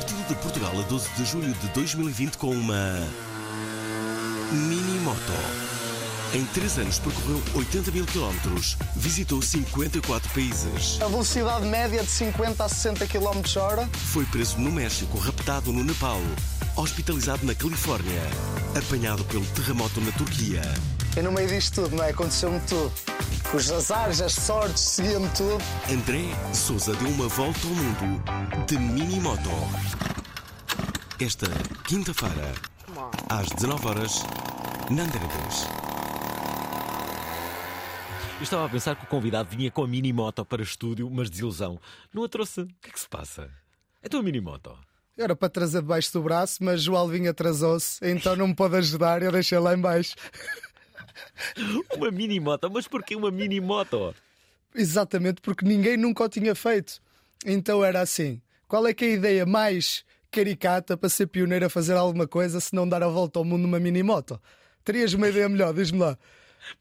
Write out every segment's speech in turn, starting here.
Partiu de Portugal a 12 de julho de 2020 com uma. Mini Moto. Em 3 anos percorreu 80 mil quilómetros, visitou 54 países. A velocidade média de 50 a 60 km hora. Foi preso no México, raptado no Nepal, hospitalizado na Califórnia, apanhado pelo terremoto na Turquia. E no meio disto tudo, não é? Aconteceu-me tudo. Os azares, as sortes, seguia-me tudo. André Souza deu uma volta ao mundo de mini moto. Esta quinta-feira, às 19 horas, na Antena 3. Eu estava a pensar que o convidado vinha com a mini moto para estúdio, mas desilusão. Não a trouxe. O que é que se passa? É tua mini moto. Era para trazer debaixo do braço, mas o Alvin atrasou-se, então não me pôde ajudar e eu deixei lá em baixo. Uma mini moto? Mas porquê uma mini moto? Exatamente, porque ninguém nunca o tinha feito. Então era assim: qual é que é a ideia mais caricata para ser pioneiro a fazer alguma coisa se não dar a volta ao mundo numa mini moto? Terias uma ideia melhor, diz-me lá.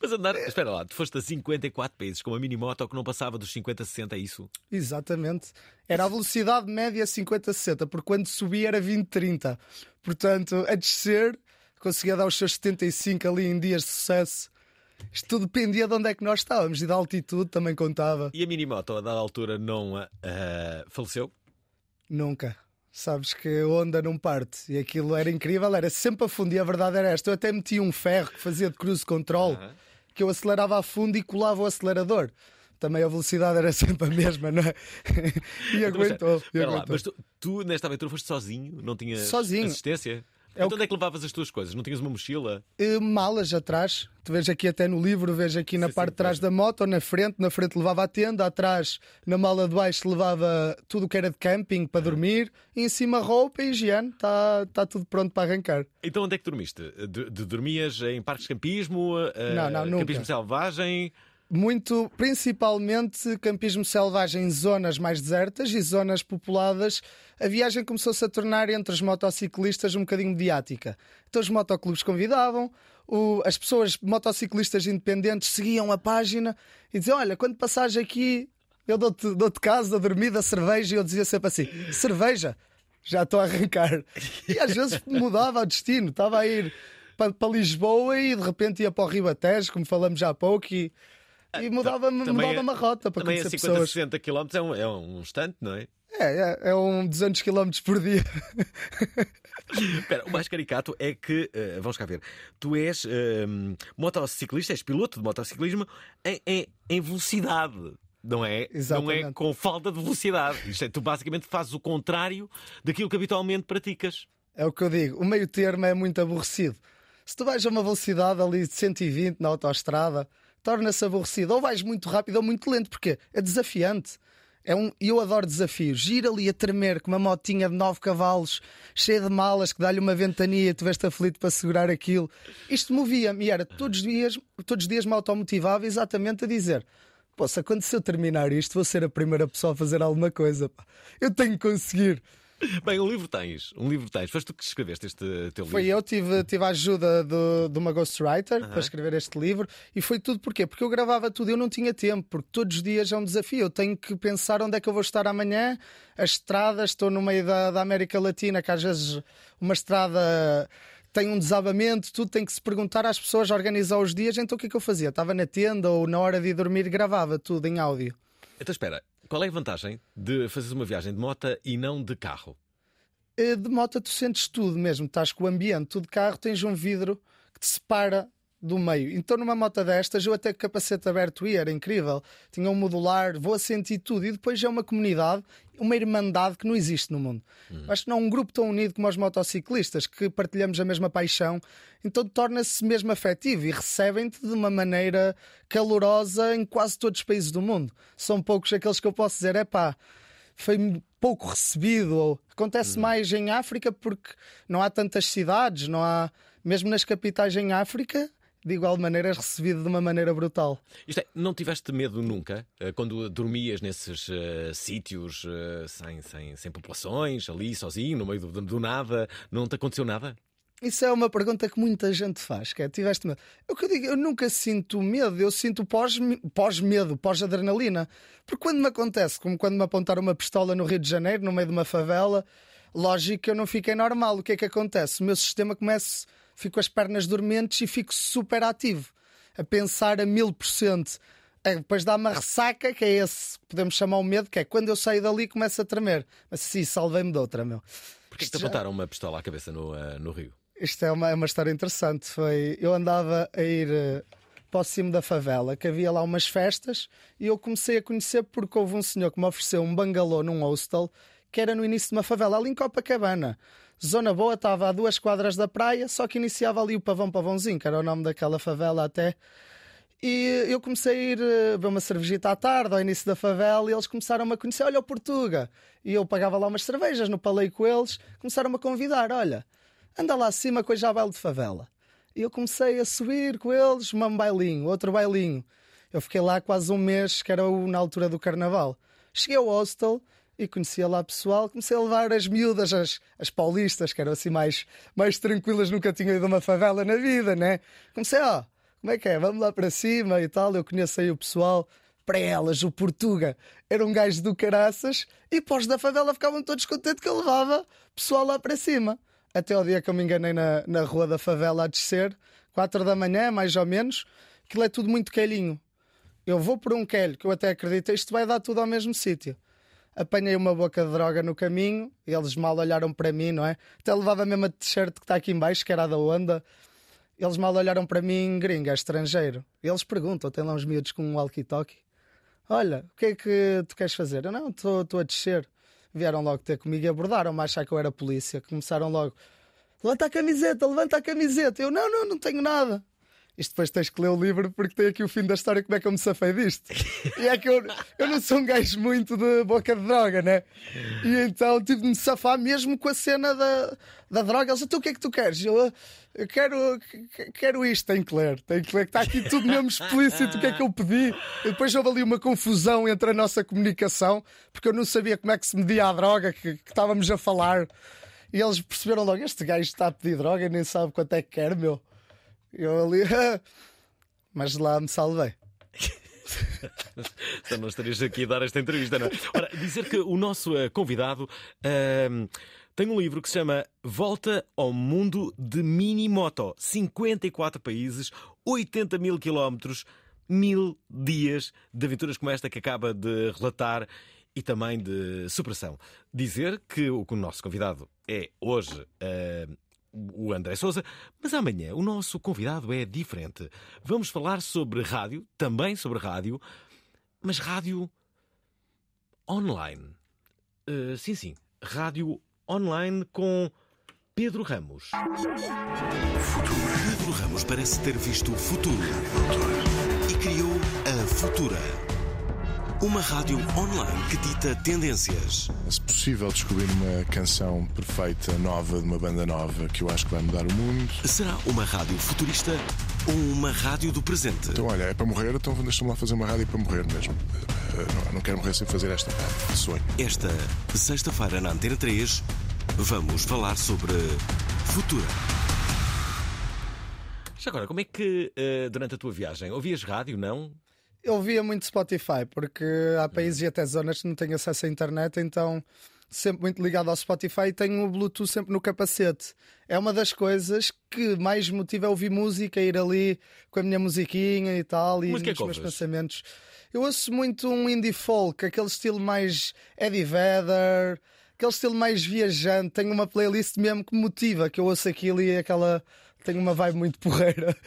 Mas andar. Espera lá, tu foste a 54 países com uma mini moto que não passava dos 50, 60, é isso? Exatamente. Era a velocidade média 50-60, porque quando subia era 20-30. Portanto, a descer, conseguia dar os seus 75 ali em dias de sucesso. Isto tudo dependia de onde é que nós estávamos e da altitude também contava. E a mini moto, a dada altura, não ah, faleceu? Nunca. Sabes que a onda não parte. E aquilo era incrível, era sempre a fundo. E a verdade era esta: eu até metia um ferro que fazia de cruise control, que eu acelerava a fundo e colava o acelerador. Também a velocidade era sempre a mesma, não é? e aguentou. e Espera lá, aguentou. mas tu, tu, nesta aventura foste sozinho? Não Sozinho. assistência? É então onde é que levavas as tuas coisas? Não tinhas uma mochila? Eh, malas atrás. Tu vês aqui até no livro, vês aqui na Sim, parte sim, de trás da moto ou na frente. Na frente levava a tenda, atrás, na mala de baixo, levava tudo o que era de camping para dormir. E em cima roupa e higiene. Está tá tudo pronto para arrancar. Então onde é que dormiste? De, de- dormias em parques de campismo? ah, Não, não, nunca. Campismo selvagem? Muito, principalmente campismo selvagem em zonas mais desertas e zonas populadas. A viagem começou-se a tornar entre os motociclistas um bocadinho mediática. Então os motoclubes convidavam, o- as pessoas motociclistas independentes seguiam a página e diziam: Olha, quando passares aqui, eu dou-te dou casa, dormida, cerveja. E eu dizia sempre assim: Cerveja, já estou a arrancar. E às vezes mudava o destino, estava a ir para, para Lisboa e de repente ia para o Ribatejo, como falamos já há pouco, e, e mudava-me Também é- mudava a rota para Também a conhecer 50, pessoas. 60 km é um, é um instante, não é? É, é, é um 200 km por dia. Espera, o mais caricato é que, eh, vamos cá ver, tu és eh, motociclista, és piloto de motociclismo em, em- em velocidade. Não é? Não é Exatamente. com falta de velocidade. Isto é, tu basicamente fazes o contrário daquilo que habitualmente praticas. É o que eu digo. O meio termo é muito aborrecido. Se tu vais a uma velocidade ali de 120 na autoestrada, torna-se aborrecido. Ou vais muito rápido ou muito lento, porque é desafiante. É um, eu adoro desafios. Ir ali a tremer com uma motinha de 9 cavalos, cheia de malas, que dá-lhe uma ventania e tu veste aflito para segurar aquilo. Isto movia-me e era todos os dias, todos os dias me automotivava exatamente a dizer: Pô, se acontecer eu terminar isto, vou ser a primeira pessoa a fazer alguma coisa. Eu tenho que conseguir. Bem, um livro tens, um livro tens. Foste tu que escreveste este teu Foi livro. eu, tive, tive a ajuda de, de uma ghostwriter para escrever este livro e foi tudo porquê? Porque eu gravava tudo, eu não tinha tempo, porque todos os dias é um desafio. Eu tenho que pensar onde é que eu vou estar amanhã, as estradas, estou no meio da, da América Latina, que às vezes uma estrada tem um desabamento, tudo tem que se perguntar às pessoas, organizar os dias. Então o que é que eu fazia? Estava na tenda ou na hora de ir dormir, gravava tudo em áudio. Então espera, qual é a vantagem de fazeres uma viagem de moto e não de carro? Eh, De moto tu sentes tudo mesmo, estás com o ambiente, tu de carro tens um vidro que te separa do meio. Então numa moto destas eu até com capacete aberto ia, era incrível. Tinha um modular, vou a sentir tudo. E depois é uma comunidade, uma irmandade que não existe no mundo. Acho que não há um grupo tão unido como os motociclistas, que partilhamos a mesma paixão. Então torna-se mesmo afetivo e recebem-te de uma maneira calorosa em quase todos os países do mundo. São poucos aqueles que eu posso dizer, é pá, foi pouco recebido. Ou acontece mais em África porque não há tantas cidades, não há. Mesmo nas capitais em África, de igual maneira és recebido de uma maneira brutal. Isto é, não tiveste medo nunca eh, quando dormias nesses eh, sítios eh, sem, sem, sem populações, ali sozinho, no meio do, do nada? Não te aconteceu nada? Isso é uma pergunta que muita gente faz, que é, tiveste medo? Eu que eu digo, eu nunca sinto medo, eu sinto pós- pós-medo, pós-adrenalina. Porque quando me acontece, como quando me apontaram uma pistola no Rio de Janeiro, no meio de uma favela, lógico que eu não fiquei normal. O que é que acontece? O meu sistema começa, fico com as pernas dormentes e fico super ativo, a pensar a mil por cento. É, Depois dá uma ressaca, que é esse, podemos chamar o medo, que é quando eu saio dali começo a tremer. Mas sim, salvei-me de outra, meu. Porquê que te já- apontaram uma pistola à cabeça no, eh, no Rio? Isto é uma, é uma história interessante. Foi, eu andava a ir eh, para o cimo da favela, que havia lá umas festas, e eu comecei a conhecer porque houve um senhor que me ofereceu um bangalô num hostel, que era no início de uma favela, ali em Copacabana. Zona boa, estava a duas quadras da praia, só que iniciava ali o Pavão Pavãozinho, que era o nome daquela favela até. E eu comecei a ir eh, beber uma cervejita à tarde, ao início da favela, e eles começaram-me a conhecer. Olha, o Portuga! E eu pagava lá umas cervejas, no palei com eles, começaram-me a convidar. Olha, anda lá acima com já baile de favela. E eu comecei a subir com eles, um bailinho, outro bailinho. Eu fiquei lá quase um mês, que era o- na altura do carnaval. Cheguei ao hostel e conhecia lá pessoal, comecei a levar as miúdas, as, as paulistas, que eram assim mais, mais tranquilas, nunca tinham ido a uma favela na vida, né? Comecei, ó, como é que é? Vamos lá para cima e tal. Eu conheço aí o pessoal. Para elas, o Portuga era um gajo do caraças e pós da favela ficavam todos contentes que eu levava pessoal lá para cima. Até ao dia que eu me enganei na, na rua da favela a descer, quatro da manhã, mais ou menos, aquilo é tudo muito quelhinho. Eu vou por um quelho, que eu até acredito, isto vai dar tudo ao mesmo sítio. Apanhei uma boca de droga no caminho, eles mal olharam para mim, não é? Até levava a mesma t-shirt que está aqui em baixo, que era a da onda. Eles mal olharam para mim, gringo, é estrangeiro. Eles perguntam, tem lá uns miúdos com um walkie-talkie. Olha, o que é que tu queres fazer? Eu não, estou a descer. Vieram logo ter comigo e abordaram-me, a achar que eu era polícia. Começaram logo, levanta a camiseta, levanta a camiseta. Eu, não, não, não tenho nada. Isto depois tens que ler o livro porque tem aqui o fim da história, como é que eu me safei disto. E é que eu, eu não sou um gajo muito de boca de droga, né? E então tive de me safar mesmo com a cena da, da droga. Eles, então o que é que tu queres? Eu, eu quero, que- quero isto, tenho que ler, tenho que ler, que está aqui tudo mesmo explícito, o que é que eu pedi. E depois houve ali uma confusão entre a nossa comunicação, porque eu não sabia como é que se media a droga que, que estávamos a falar. E eles perceberam logo: este gajo está a pedir droga e nem sabe quanto é que quer, meu. Eu ali, mas lá me salvei. Então não estarias aqui a dar esta entrevista, não é? Ora, dizer que o nosso eh, convidado ahm, tem um livro que se chama Volta ao Mundo de Mini Moto. 54 países, 80 mil quilómetros, mil dias de aventuras como esta que acaba de relatar e também de superação. Dizer que o, que o nosso convidado é hoje. ahm, o André Souza, mas amanhã o nosso convidado é diferente. Vamos falar sobre rádio, também sobre rádio, mas rádio online. Uh, sim, sim, rádio online com Pedro Ramos. Pedro Ramos parece ter visto o futuro e criou a Futura. Uma rádio online que dita tendências. Se possível, descobrir uma canção perfeita, nova, de uma banda nova, que eu acho que vai mudar o mundo. Será uma rádio futurista ou uma rádio do presente? Então, olha, é para morrer, então deixa-me lá fazer uma rádio para morrer mesmo. Eh, Não, não quero morrer sem fazer esta rádio. Sonho. Esta sexta-feira na Antena 3 vamos falar sobre Futura. Já agora, como é que uh, durante a tua viagem ouvias rádio, não? Eu via muito Spotify, porque há países e até zonas que não têm acesso à internet, então sempre muito ligado ao Spotify e tenho o Bluetooth sempre no capacete. É uma das coisas que mais motiva a ouvir música, ir ali com a minha musiquinha e tal, e Música nos meus pensamentos. Eu ouço muito um indie folk, aquele estilo mais Eddie Vedder, aquele estilo mais viajante. Tenho uma playlist mesmo que me motiva, que eu ouço aquilo e é aquela. Tenho uma vibe muito porreira.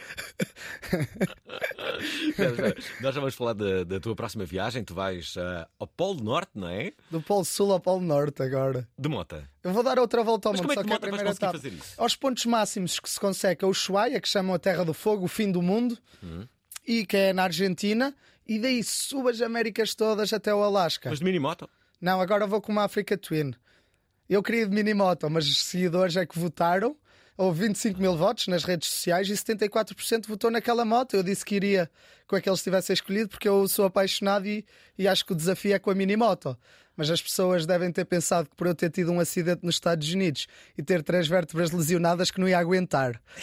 Nós já vamos falar da, da tua próxima viagem. Tu vais ah, ao Polo Norte, não é? Do Polo Sul ao Polo Norte agora. De mota. Eu vou dar outra volta ao Mas mundo, como é só que que é a primeira etapa. fazer isso? Aos pontos máximos que se consegue é o Ushuaia, que chamam a Terra do Fogo, o fim do mundo, Hum. e que é na Argentina, e daí subo as Américas todas até o Alasca. Mas de mini moto? Não, agora vou com uma Africa Twin. Eu queria de minimoto, mas os seguidores é que votaram. Houve 25 mil votos nas redes sociais e 74% votou naquela moto. Eu disse que iria com aqueles que tivessem escolhido porque eu sou apaixonado e, e acho que o desafio é com a minimoto. Mas as pessoas devem ter pensado que por eu ter tido um acidente nos Estados Unidos e ter três vértebras lesionadas que não ia aguentar.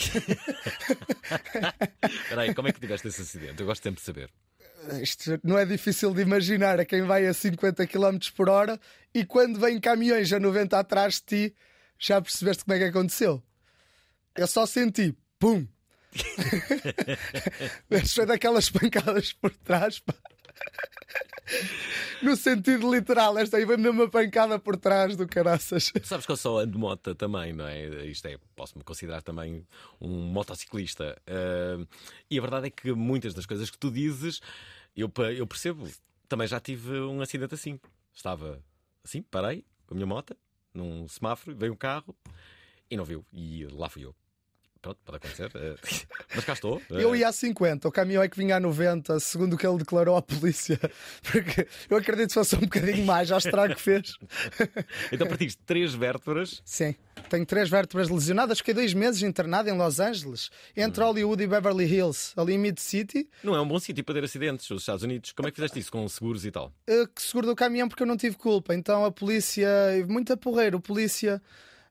Espera aí, como é que tiveste esse acidente? Eu gosto sempre de saber. Isto não é difícil de imaginar a quem vai a 50 km por hora e quando vem caminhões a 90 atrás de ti, já percebeste como é que aconteceu? Eu só senti, pum! Mas foi daquelas pancadas por trás, pá. No sentido literal, esta aí foi-me uma pancada por trás do caraças. Sabes que eu só ando moto também, não é? Isto é, posso-me considerar também um motociclista. Ah, e a verdade é que muitas das coisas que tu dizes, eu, eu percebo. Também já tive um acidente assim. Estava assim, parei com a minha moto, num semáforo, veio um carro e não viu. E lá fui eu. Pronto, pode acontecer. ah, mas cá estou. ah, Eu ia a 50, o caminhão é que vinha a 90, segundo o que ele declarou à polícia. Porque eu acredito que fosse um bocadinho mais, já estrago que fez. Então partiste três vértebras. Sim, tenho três vértebras lesionadas. Fiquei dois meses internado em Los Angeles, entre Hollywood e Beverly Hills, ali em Mid City. Não é um bom sítio para ter acidentes, os Estados Unidos. Como é que fizeste isso com seguros e tal? eh, seguro do caminhão porque eu não tive culpa. Então a polícia, muito porreiro, o polícia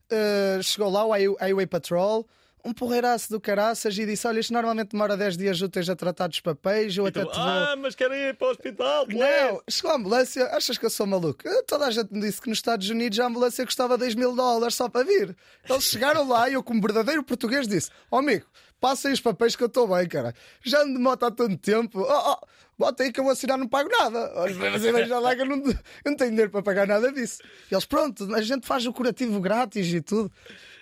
eh, chegou lá, o Highway Patrol. Um porreiraço do caraças e disse: Olha, isto normalmente demora 10 dias úteis a tratar dos papéis. Eu até Então, te vou. ah, mas querem ir para o hospital, Não, chegou a ambulância, achas que eu sou maluco? Eh, Toda a gente me disse que nos Estados Unidos a ambulância custava 2 mil dólares só para vir. Eles chegaram lá e eu, como verdadeiro português, disse: Ó amigo, passem os papéis que eu estou bem, cara. Já ando de moto há tanto tempo. Oh, oh, bota aí que eu vou assinar, não pago nada. Mas já lá que eu não, eu não tenho dinheiro para pagar nada disso. E eles, pronto, a gente faz o curativo grátis e tudo.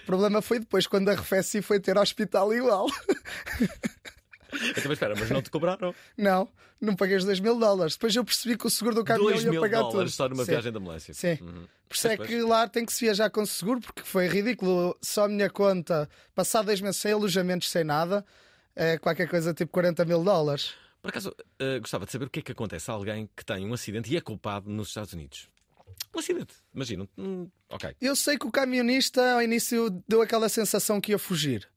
O problema foi depois, quando arrefeci, foi ter hospital igual. Então, mas espera, mas não te cobraram Não, não paguei os 2 mil dólares. Depois eu percebi que o seguro do caminhão 2 ia mil pagar dólares tudo. só numa Sim. viagem de ambulância. Sim. Uhum. Por isso é que lá tem que se viajar com seguro, porque foi ridículo. Só a minha conta, passar dois meses sem alojamentos, sem nada, é qualquer coisa tipo 40 mil dólares. Por acaso, eh, gostava de saber o que é que acontece a alguém que tem um acidente e é culpado nos Estados Unidos. Um acidente, imagina. Hum, ok. Eu sei que o camionista ao início deu aquela sensação que ia fugir.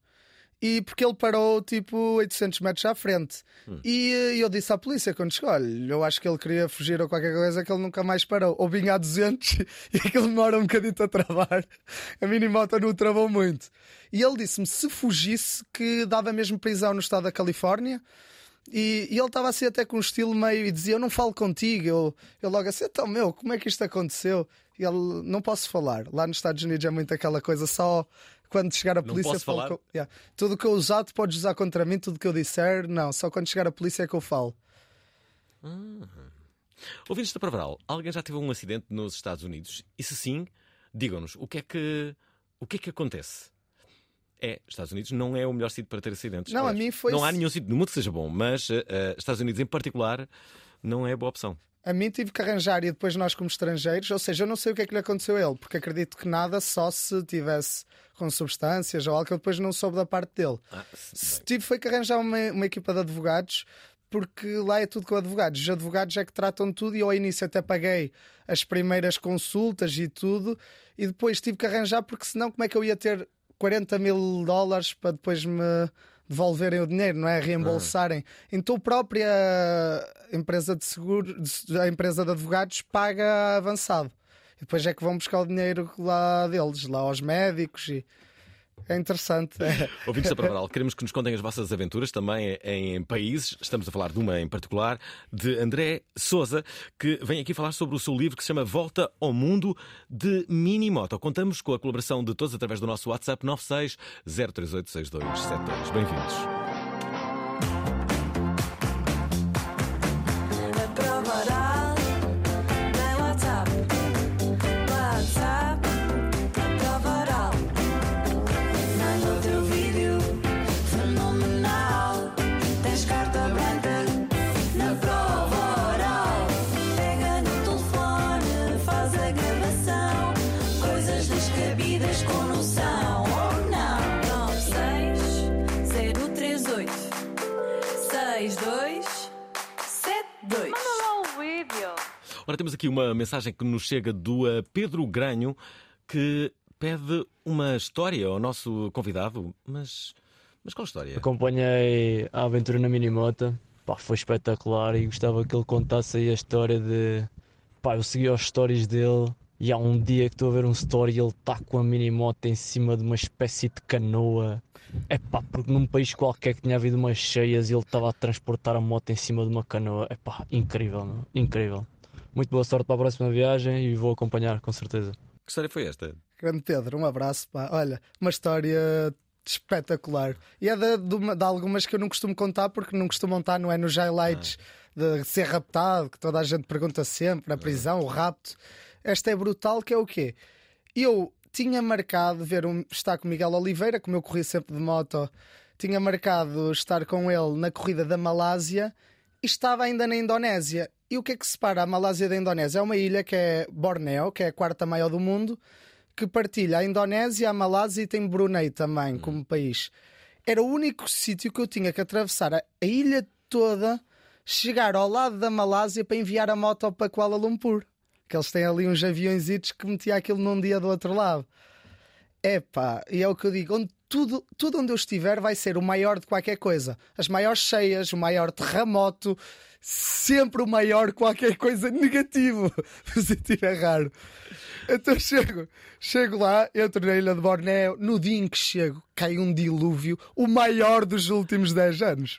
E porque ele parou tipo 800 metros à frente. E eh, eu disse à polícia quando chegou: olha, eu acho que ele queria fugir ou qualquer coisa que ele nunca mais parou. Ou vinha a 200 e aquilo demora um bocadito a travar. A minimota não o travou muito. E ele disse-me: se fugisse, que dava mesmo prisão no estado da Califórnia. E, e ele estava assim até com um estilo meio e dizia: Eu não falo contigo. Eu, eu logo assim: Então, meu, como é que isto aconteceu? E ele: Não posso falar. Lá nos Estados Unidos é muito aquela coisa, só quando chegar a polícia. falo falar? com- Yeah. Tudo o que eu usar, tu podes usar contra mim, tudo o que eu disser, não. Só quando chegar a polícia é que eu falo. Ouvintes da Provaral, alguém já teve um acidente nos Estados Unidos? E se sim, digam-nos o que é que o que é que acontece? É, Estados Unidos não é o melhor sítio para ter acidentes. Não, a Aliás, mim foi- Não há nenhum sítio no mundo que seja bom, mas eh, Estados Unidos em particular não é boa opção. A mim tive que arranjar e depois nós como estrangeiros, ou seja, eu não sei o que é que lhe aconteceu a ele, porque acredito que nada, só se tivesse com substâncias ou algo que eu depois não soube da parte dele. Ah, se- tive foi que arranjar uma, uma equipa de advogados, porque lá é tudo com advogados. Os advogados é que tratam de tudo e eu ao início até paguei as primeiras consultas e tudo, e depois tive que arranjar, porque senão como é que eu ia ter 40 mil dólares para depois me devolverem o dinheiro, não é? Reembolsarem. Então a própria empresa de seguro, a empresa de advogados paga avançado. E depois é que vão buscar o dinheiro lá deles, lá aos médicos e é interessante. Ouvintes da Provaral, queremos que nos contem as vossas aventuras também em países. Estamos a falar de uma em particular, de André Souza, que vem aqui falar sobre o seu livro que se chama Volta ao Mundo de Minimoto. Contamos com a colaboração de todos através do nosso WhatsApp 96 038 6272. Bem-vindos. Ora, temos aqui uma mensagem que nos chega do uh, Pedro Granho que pede uma história ao nosso convidado. Mas, mas qual história? Acompanhei a aventura na Minimota, pá, foi espetacular e gostava que ele contasse aí a história de. Pá, eu segui os stories dele e há um dia que estou a ver um story e ele está com a Minimoto em cima de uma espécie de canoa. É pá, porque num país qualquer que tinha havido umas cheias e ele estava a transportar a moto em cima de uma canoa. É pá, incrível, incrível. Muito boa sorte para a próxima viagem e vou acompanhar, com certeza. Que história foi esta? Grande Pedro, um abraço. Pá. Olha, uma história espetacular. E é de, de, uma- de algumas que eu não costumo contar porque não costumam estar, não é? Nos highlights de ser raptado, que toda a gente pergunta sempre, na prisão, o rapto. Esta é brutal, que é o quê? Eu tinha marcado ver um, estar com Miguel Oliveira, como eu corri sempre de moto, tinha marcado estar com ele na corrida da Malásia e estava ainda na Indonésia. E o que é que separa a Malásia da Indonésia? É uma ilha que é Bornéu, que é a quarta maior do mundo, que partilha a Indonésia, a Malásia e tem Brunei também como país. Era o único sítio que eu tinha que atravessar a, a ilha toda, chegar ao lado da Malásia para enviar a moto para Kuala Lumpur. Que eles têm ali uns aviõezitos que metia aquilo num dia do outro lado. Epá, e é o que eu digo, onde tudo, tudo onde eu estiver vai ser o maior de qualquer coisa. As maiores cheias, o maior terremoto, sempre o maior qualquer coisa negativo. Positivo é raro. Então chego, chego lá, entro na ilha de Bornéu, no dia em que chego, cai um dilúvio, o maior dos últimos 10 anos.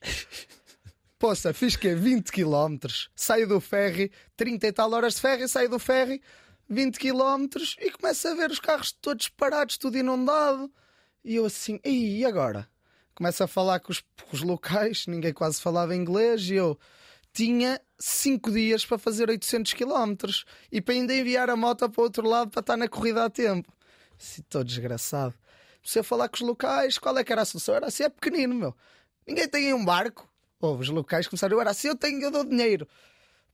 Poça, fiz que 20 km, saio do ferry, 30 e tal horas de ferry, saio do ferry, 20 km e começo a ver os carros todos parados, tudo inundado. E eu assim, e agora? Começo a falar com os, com os locais, ninguém quase falava inglês e eu tinha 5 dias para fazer 800 km e para ainda enviar a moto para o outro lado para estar na corrida a tempo. Assim, estou desgraçado. Comecei falar com os locais, qual é que era a solução? Era assim, é pequenino, meu. Ninguém tem um barco. Ou os locais começaram, era assim, eu tenho, eu dou dinheiro.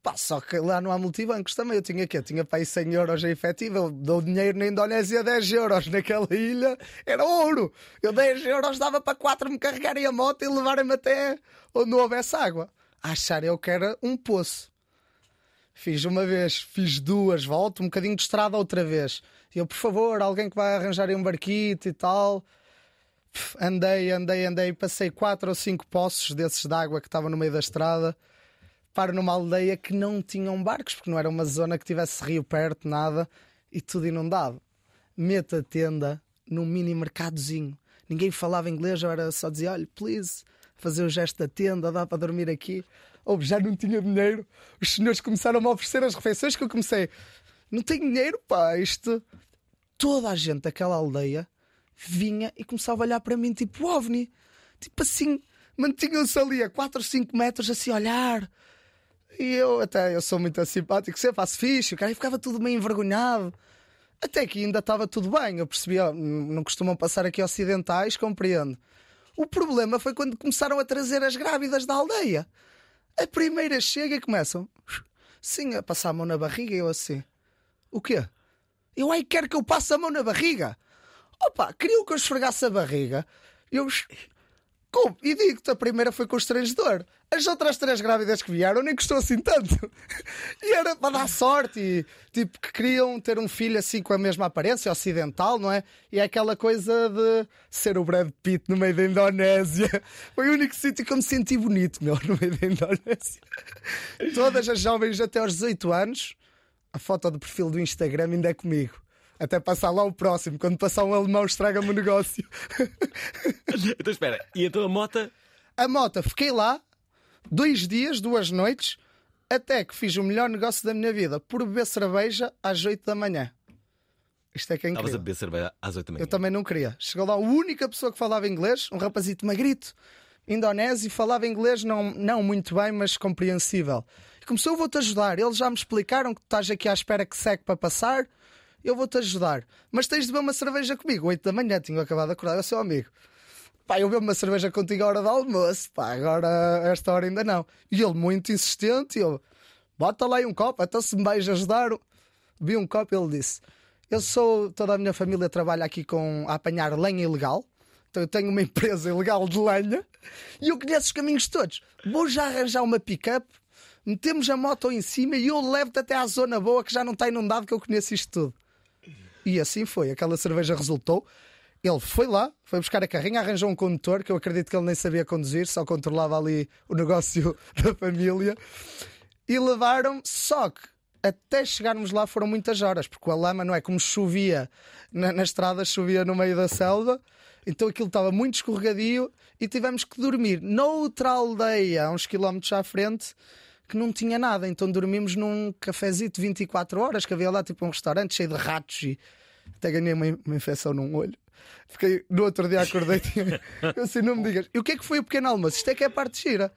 Pá, só que lá não há multibancos também. Eu tinha que Tinha para aí 100 euros em efetivo. Eu dou dinheiro na Indonésia 10 euros. Naquela ilha era ouro. Eu 10 euros dava para 4 me carregarem a moto e levarem-me até onde não houvesse água. A achar eu que era um poço. Fiz uma vez, fiz duas, volto, um bocadinho de estrada outra vez. E eu, por favor, alguém que vai arranjar aí um barquito e tal. Andei, andei, andei, passei quatro ou cinco poços desses de água que estavam no meio da estrada. Paro numa aldeia que não tinham barcos, porque não era uma zona que tivesse rio perto, nada, e tudo inundado. Meto a tenda num mini mercadozinho. Ninguém falava inglês, eu era só dizer: olha, please, fazer o gesto da tenda, dá para dormir aqui. Ou já não tinha dinheiro. Os senhores começaram a me oferecer as refeições que eu comecei. Não tenho dinheiro, pá, isto. Toda a gente daquela aldeia vinha e começava a olhar para mim, tipo ovni. Tipo assim, mantinham-se ali a 4 ou 5 metros, assim a olhar. E eu até, eu sou muito simpático, sempre faço fixe, o cara ficava tudo meio envergonhado. Até que ainda estava tudo bem, eu percebi, ó, não costumam passar aqui ocidentais, compreendo. O problema foi quando começaram a trazer as grávidas da aldeia. A primeira chega e começam, sim, a passar a mão na barriga, e eu assim, o quê? Eu aí quero que eu passe a mão na barriga. Opa, queriam que eu esfregasse a barriga. Eu. E digo-te, a primeira foi constrangedor. As outras três grávidas que vieram nem custou assim tanto. E era para dar sorte. E, tipo, que queriam ter um filho assim com a mesma aparência, ocidental, não é? E é aquela coisa de ser o Brad Pitt no meio da Indonésia. Foi o único sítio que eu me senti bonito, meu, no meio da Indonésia. Todas as jovens até aos 18 anos, a foto do perfil do Instagram ainda é comigo. Até passar lá o próximo. Quando passar um alemão, estraga-me o negócio. Então espera, e então a mota. A moto, fiquei lá dois dias, duas noites, até que fiz o melhor negócio da minha vida por beber cerveja às 8 da manhã. Isto é que é Estavas a beber cerveja às 8 da manhã. Eu também não queria. Chegou lá a única pessoa que falava inglês, um rapazito magrito, indonésio, falava inglês não, não muito bem, mas compreensível. E começou, eu vou-te ajudar. Eles já me explicaram que tu estás aqui à espera que seque para passar, eu vou-te ajudar. Mas tens de beber uma cerveja comigo. 8 da manhã, tinha acabado de acordar, eu sou amigo. Pá, eu bebo uma cerveja contigo à hora do almoço, pá, agora esta hora ainda não. E ele muito insistente, eu, bota lá aí um copo, então se me vais ajudar, vi um copo, ele disse, Eu sou, toda a minha família trabalha aqui com a apanhar lenha ilegal. Então eu tenho uma empresa ilegal de lenha e eu conheço os caminhos todos. Vou já arranjar uma pick-up, metemos a moto em cima e eu levo-te até à zona boa que já não está inundado, que eu conheço isto tudo. E assim foi. Aquela cerveja resultou. Ele foi lá, foi buscar a carrinha, arranjou um condutor, que eu acredito que ele nem sabia conduzir, só controlava ali o negócio da família. E levaram, só que até chegarmos lá foram muitas horas, porque a lama não é como chovia na, na estrada, chovia no meio da selva, então aquilo estava muito escorregadio e tivemos que dormir noutra aldeia, uns quilómetros à frente, que não tinha nada. Então dormimos num cafezito 24 horas, que havia lá tipo um restaurante cheio de ratos e até ganhei uma, uma infecção num olho. Fiquei, no outro dia acordei, tinha, eu assim, não me digas. E o que é que foi o pequeno almoço? Isto é que é a parte gira.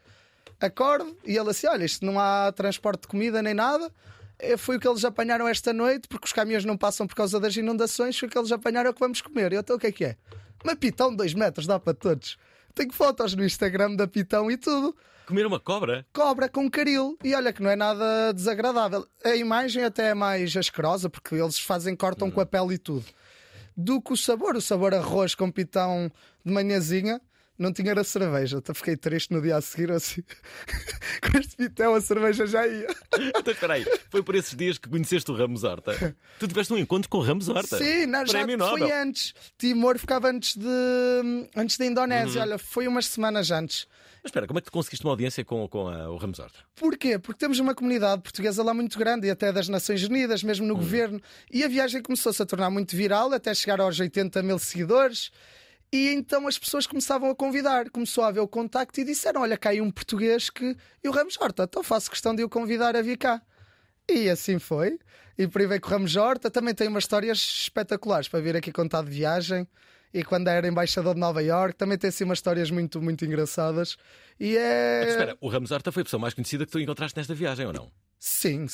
Acordo e ele assim: olha, isto não há transporte de comida nem nada. Eh, Foi o que eles apanharam esta noite, porque os caminhões não passam por causa das inundações. Foi o que eles apanharam é o que vamos comer. E eu, então o que é que é? Uma pitão de 2 metros, dá para todos. Tenho fotos no Instagram da pitão e tudo. Comer uma cobra? Cobra com caril. E olha que não é nada desagradável. A imagem até é mais asquerosa, porque eles fazem, cortam com a pele e tudo. Do que o sabor. O sabor arroz com pitão de manhãzinha. Não tinha era cerveja, até fiquei triste no dia a seguir assim. Com este pitão a cerveja já ia. Então espera aí, foi por esses dias que conheceste o Ramos Horta. Tu tiveste um encontro com o Ramos Horta. Sim, não, já Prémio foi Nobel. antes. Timor ficava antes de antes da Indonésia. Olha, foi umas semanas antes. Mas espera, como é que tu conseguiste uma audiência com, com a- o Ramos Horta? Porquê? Porque temos uma comunidade portuguesa lá muito grande e até das Nações Unidas, mesmo no governo. E a viagem começou-se a tornar muito viral, até chegar aos 80 mil seguidores. E então as pessoas começavam a convidar, começou a haver o contacto e disseram: Olha, aí um português que. E o Ramos Horta, então faço questão de o convidar a vir cá. E assim foi. E por aí veio com o Ramos Horta. Também tem umas histórias espetaculares para vir aqui contar de viagem. E quando era embaixador de Nova York, também tem assim umas histórias muito, muito engraçadas. E é. Mas espera, o Ramos Horta foi a pessoa mais conhecida que tu encontraste nesta viagem ou não? Sim,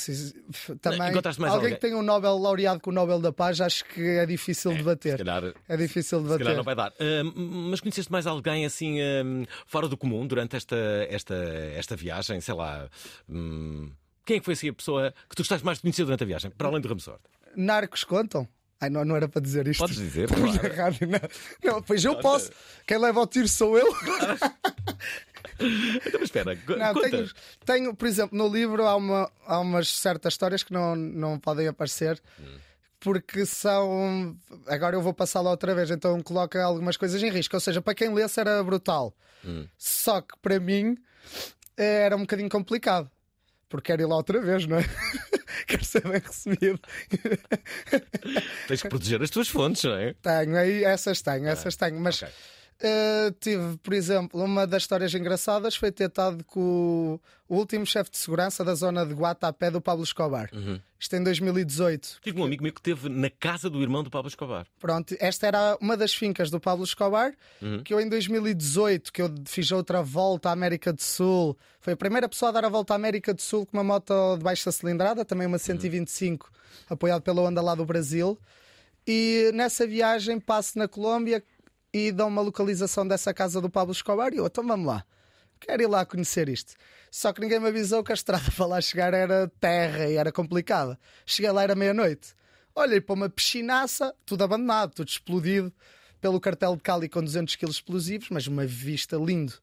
também. Encontraste mais alguém alguém? que tenha um Nobel laureado com o Nobel da Paz, acho que é difícil de Se bater. calhar, É difícil de se bater. calhar não vai dar. Ah, mas conheceste mais alguém assim ah, fora do comum durante esta, esta, esta viagem? Sei lá. hum, quem é que foi assim a pessoa que tu gostaste mais de conhecer durante a viagem? Para além do Ramos Horta? Narcos contam? Ai, não, não era para dizer isto. Podes dizer, claro. na rádio, não. Não, pois eu posso. Quem leva ao tiro sou eu. Então, mas espera, Não, tenho, tenho, por exemplo, no livro há, uma, há umas certas histórias que não, não podem aparecer. Porque são. Agora eu vou passá-la outra vez, então coloca algumas coisas em risco. Ou seja, para quem lesse era brutal. Só que para mim era um bocadinho complicado. Porque quero ir lá outra vez, não é? quero ser bem recebido. Tens que proteger as tuas fontes, não é? Tenho, aí essas tenho, essas tenho. Mas ok. Eh, tive, por exemplo, uma das histórias engraçadas foi ter estado com o, último chefe de segurança da zona de Guata a pé do Pablo Escobar. Isto em 2018. Tive um amigo meu que esteve na casa do irmão do Pablo Escobar. Pronto, esta era uma das fincas do Pablo Escobar, que eu em 2018, que eu fiz outra volta à América do Sul, foi a primeira pessoa a dar a volta à América do Sul com uma moto de baixa cilindrada, também uma 125, apoiado pela onda lá do Brasil. E nessa viagem passo na Colômbia e dão uma localização dessa casa do Pablo Escobar e eu, então vamos lá. Quero ir lá conhecer isto. Só que ninguém me avisou que a estrada para lá chegar era terra e era complicada. Cheguei lá, era meia-noite. Olhei para uma piscinaça, tudo abandonado, tudo explodido pelo cartel de Cali com 200 kg explosivos, mas uma vista lindo.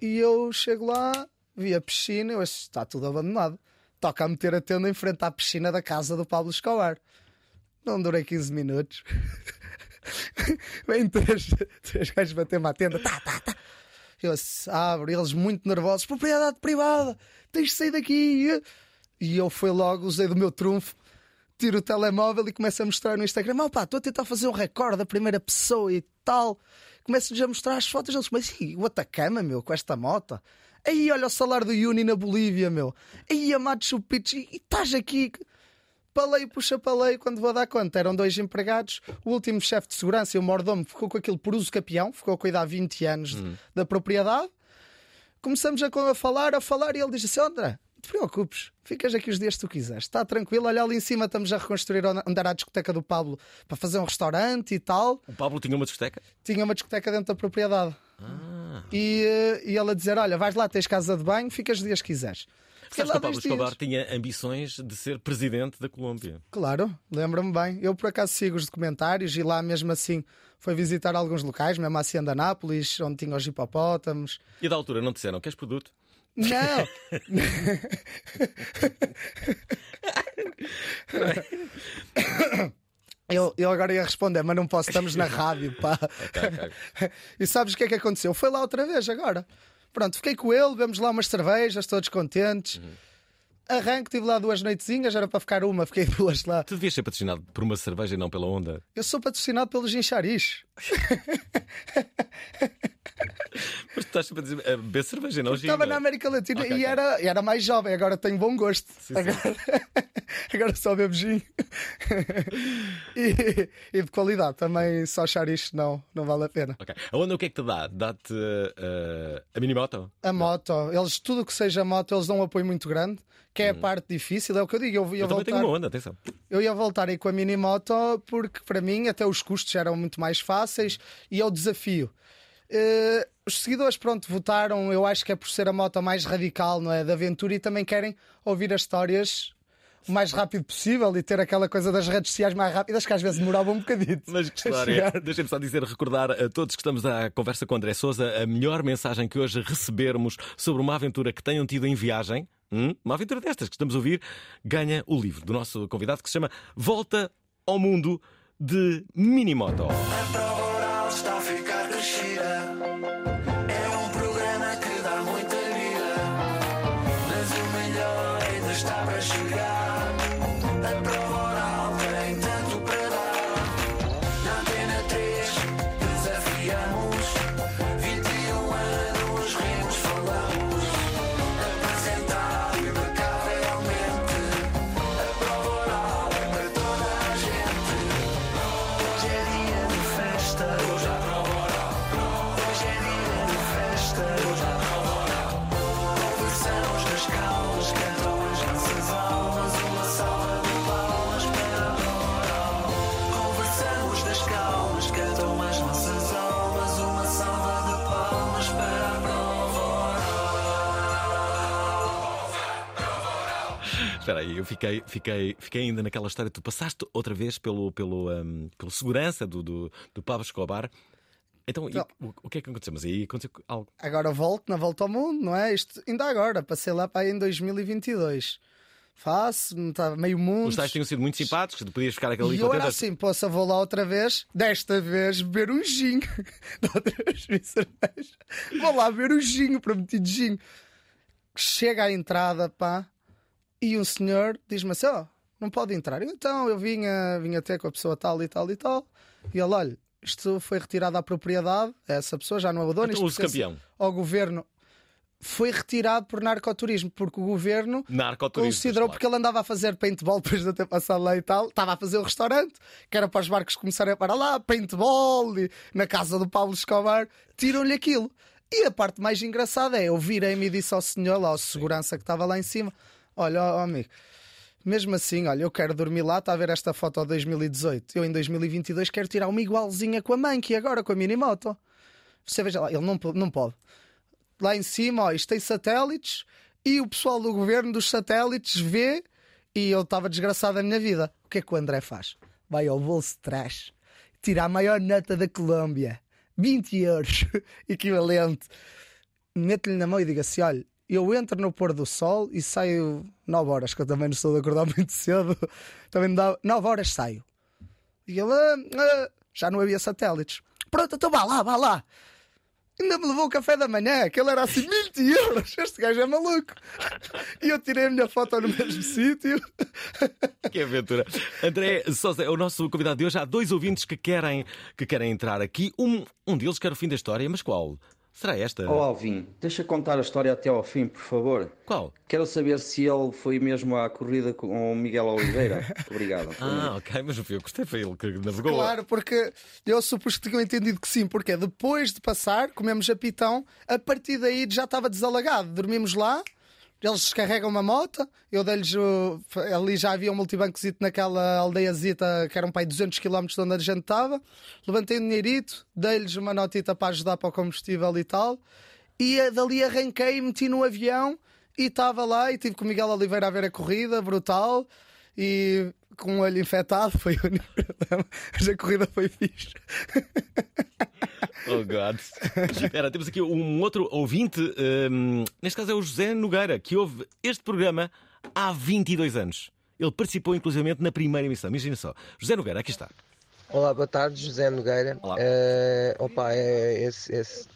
E eu chego lá, vi a piscina, eu acho está tudo abandonado. Toca a meter a tenda em frente à piscina da casa do Pablo Escobar. Não durei 15 minutos. Vem três, três gajos bater-me à tenda. Tá, tá, tá. Eu abro, eles muito nervosos. Propriedade privada, tens de sair daqui. E eu fui logo, usei do meu trunfo, tiro o telemóvel e começo a mostrar no Instagram. Oh, pá, estou a tentar fazer um recorde da primeira pessoa e tal. Começo-lhes a mostrar as fotos. Eles, mas e o Atacama, meu, com esta moto? Aí, olha o salário do Uni na Bolívia, meu. Aí, a Machu Picchu, e estás aqui. Paleio puxa paleio, quando vou dar conta, eram dois empregados. O último chefe de segurança e o mordomo ficou com aquilo por uso capião, ficou a cuidar há 20 anos de- da propriedade. Começamos a, a falar, a falar, e ele diz assim: André, não te preocupes, ficas aqui os dias que tu quiseres, está tranquilo. Olha, ali em cima estamos a reconstruir onde era a discoteca do Pablo para fazer um restaurante e tal. O Pablo tinha uma discoteca? Tinha uma discoteca dentro da propriedade. E, eh, e ele a dizer: Olha, vais lá, tens casa de banho, ficas os dias que quiseres. Sabes que o Pablo. Escobar tinha ambições de ser presidente da Colômbia. Claro, lembro-me bem. Eu por acaso sigo os documentários e lá mesmo assim foi visitar alguns locais, mesmo a Hacienda Anápolis, onde tinha os hipopótamos. E da altura não disseram, queres produto? Não! Eu, eu agora ia responder, mas não posso, estamos na rádio, pá. E sabes o que é que aconteceu? Foi lá outra vez agora. Pronto, fiquei com ele, bebemos lá umas cervejas, todos contentes. Arranco, tive lá duas noitezinhas, era para ficar uma, fiquei duas lá. Tu devias ser patrocinado por uma cerveja e não pela onda. Eu sou patrocinado pelos Gincharis. Mas tu estás sempre a dizer, a beber cerveja, não ginga. Estava na América Latina Ok, e era, era mais jovem, agora tenho bom gosto. Sim, sim. Agora, agora só bebo gin. E, e de qualidade, também só achar isto não, não vale a pena. Ok. A onda o que é que te dá? Dá-te uh, a minimoto? A moto, eles, tudo o que seja moto, eles dão um apoio muito grande, que é a parte difícil, é o que eu digo. Eu ia, Uhum. Eu também tenho voltar, uma onda, atenção. eu ia voltar aí com a minimoto porque para mim até os custos eram muito mais fáceis e é o desafio. Eh, os seguidores, pronto, votaram, eu acho que é por ser a moto mais radical, não é? Da aventura e também querem ouvir as histórias o mais rápido possível e ter aquela coisa das redes sociais mais rápidas que às vezes demoravam um bocadinho. Mas que a história. Deixem-me só dizer, recordar a todos que estamos à conversa com André Souza a melhor mensagem que hoje recebermos sobre uma aventura que tenham tido em viagem. hum, Uma aventura destas que estamos a ouvir, ganha o livro do nosso convidado que se chama Volta ao Mundo de Minimoto. thank you fiquei, fiquei, fiquei ainda naquela história. Tu passaste outra vez pelo, pelo, hum, pelo segurança do, do, do Pablo Escobar. Então, e Não. o, o que é que aconteceu? Mas aí aconteceu algo. Agora volto na volta ao mundo, não é? Isto ainda agora, passei lá para aí em 2022. Faço, está meio mundo. Os tais tinham sido muito simpáticos, tu podias ficar aquele E eu era assim, poça, vou lá outra vez, desta vez beber um gin. Da outra vez bebi cerveja. Vou lá beber um gin, prometido gin. Chega à entrada, pá, e um senhor diz-me assim: ó, não pode entrar. Eu, então, eu vinha, vinha ter com a pessoa tal e tal e tal. E ele, olha, isto foi retirado à propriedade, essa pessoa já não é o dono. Então, isto campeão. Ao governo. Foi retirado por narcoturismo, porque o governo considerou, claro. porque ele andava a fazer paintball depois de eu ter passado lá e tal, estava a fazer o restaurante, que era para os barcos começarem a parar lá, paintball, e na casa do Pablo Escobar, tiram-lhe aquilo. E a parte mais engraçada é, eu virei-me e disse ao senhor, lá, ao segurança que estava lá em cima: Olha, ó, amigo, mesmo assim, olha, eu quero dormir lá, está a ver esta foto de 2018. Eu em 2022 quero tirar uma igualzinha com a Monkey agora, com a Minimoto. Você veja lá, ele não, não pode. Lá em cima, ó, isto tem satélites e o pessoal do governo dos satélites vê e eu estava desgraçado na minha vida. O que é que o André faz? Vai ao bolso de trás, tira a maior nota da Colômbia, 20 euros, equivalente, mete-lhe na mão e diga assim: olha, eu entro no pôr do sol e saio 9 horas, que eu também não estou de acordar muito cedo, também dá 9 horas saio. E ele, "Ah, ah", já não havia satélites. Pronto, então vá lá, vá lá. Ainda me levou o café da manhã, que ele era assim 20 euros. Este gajo é maluco. E eu tirei a minha foto no mesmo sítio. Que aventura. André Sousa é o nosso convidado de hoje. Há dois ouvintes que querem, que querem entrar aqui. Um, um deles quer o fim da história, mas qual? Será esta? Oh Alvin, deixa contar a história até ao fim, por favor. Qual? Quero saber se ele foi mesmo à corrida com o Miguel Oliveira. Obrigado. Ah, ok, mas não fui eu que gostei, foi ele que navegou. Claro, porque eu supus que tinham entendido que sim, porque depois de passar, comemos a pitão, a partir daí já estava desalagado. Dormimos lá, eles descarregam uma moto, eu dei-lhes. o- Ali já havia um multibancozito naquela aldeiazita que eram para aí 200 km de onde a gente estava. Levantei um dinheirito, dei-lhes uma notita para ajudar para o combustível e tal, e eh, dali arranquei, meti no avião E estava lá e tive com o Miguel Oliveira a ver a corrida, brutal. E com o olho infectado, foi o único problema. Mas a corrida foi fixe. Oh, God. Espera, temos aqui um outro ouvinte, hum, neste caso é o José Nogueira, que ouve este programa há 22 anos. Ele participou inclusivamente na primeira emissão. Imagina só. José Nogueira, aqui está. Olá, boa tarde, José Nogueira. Olá. Eh, opa, é, esse, esse-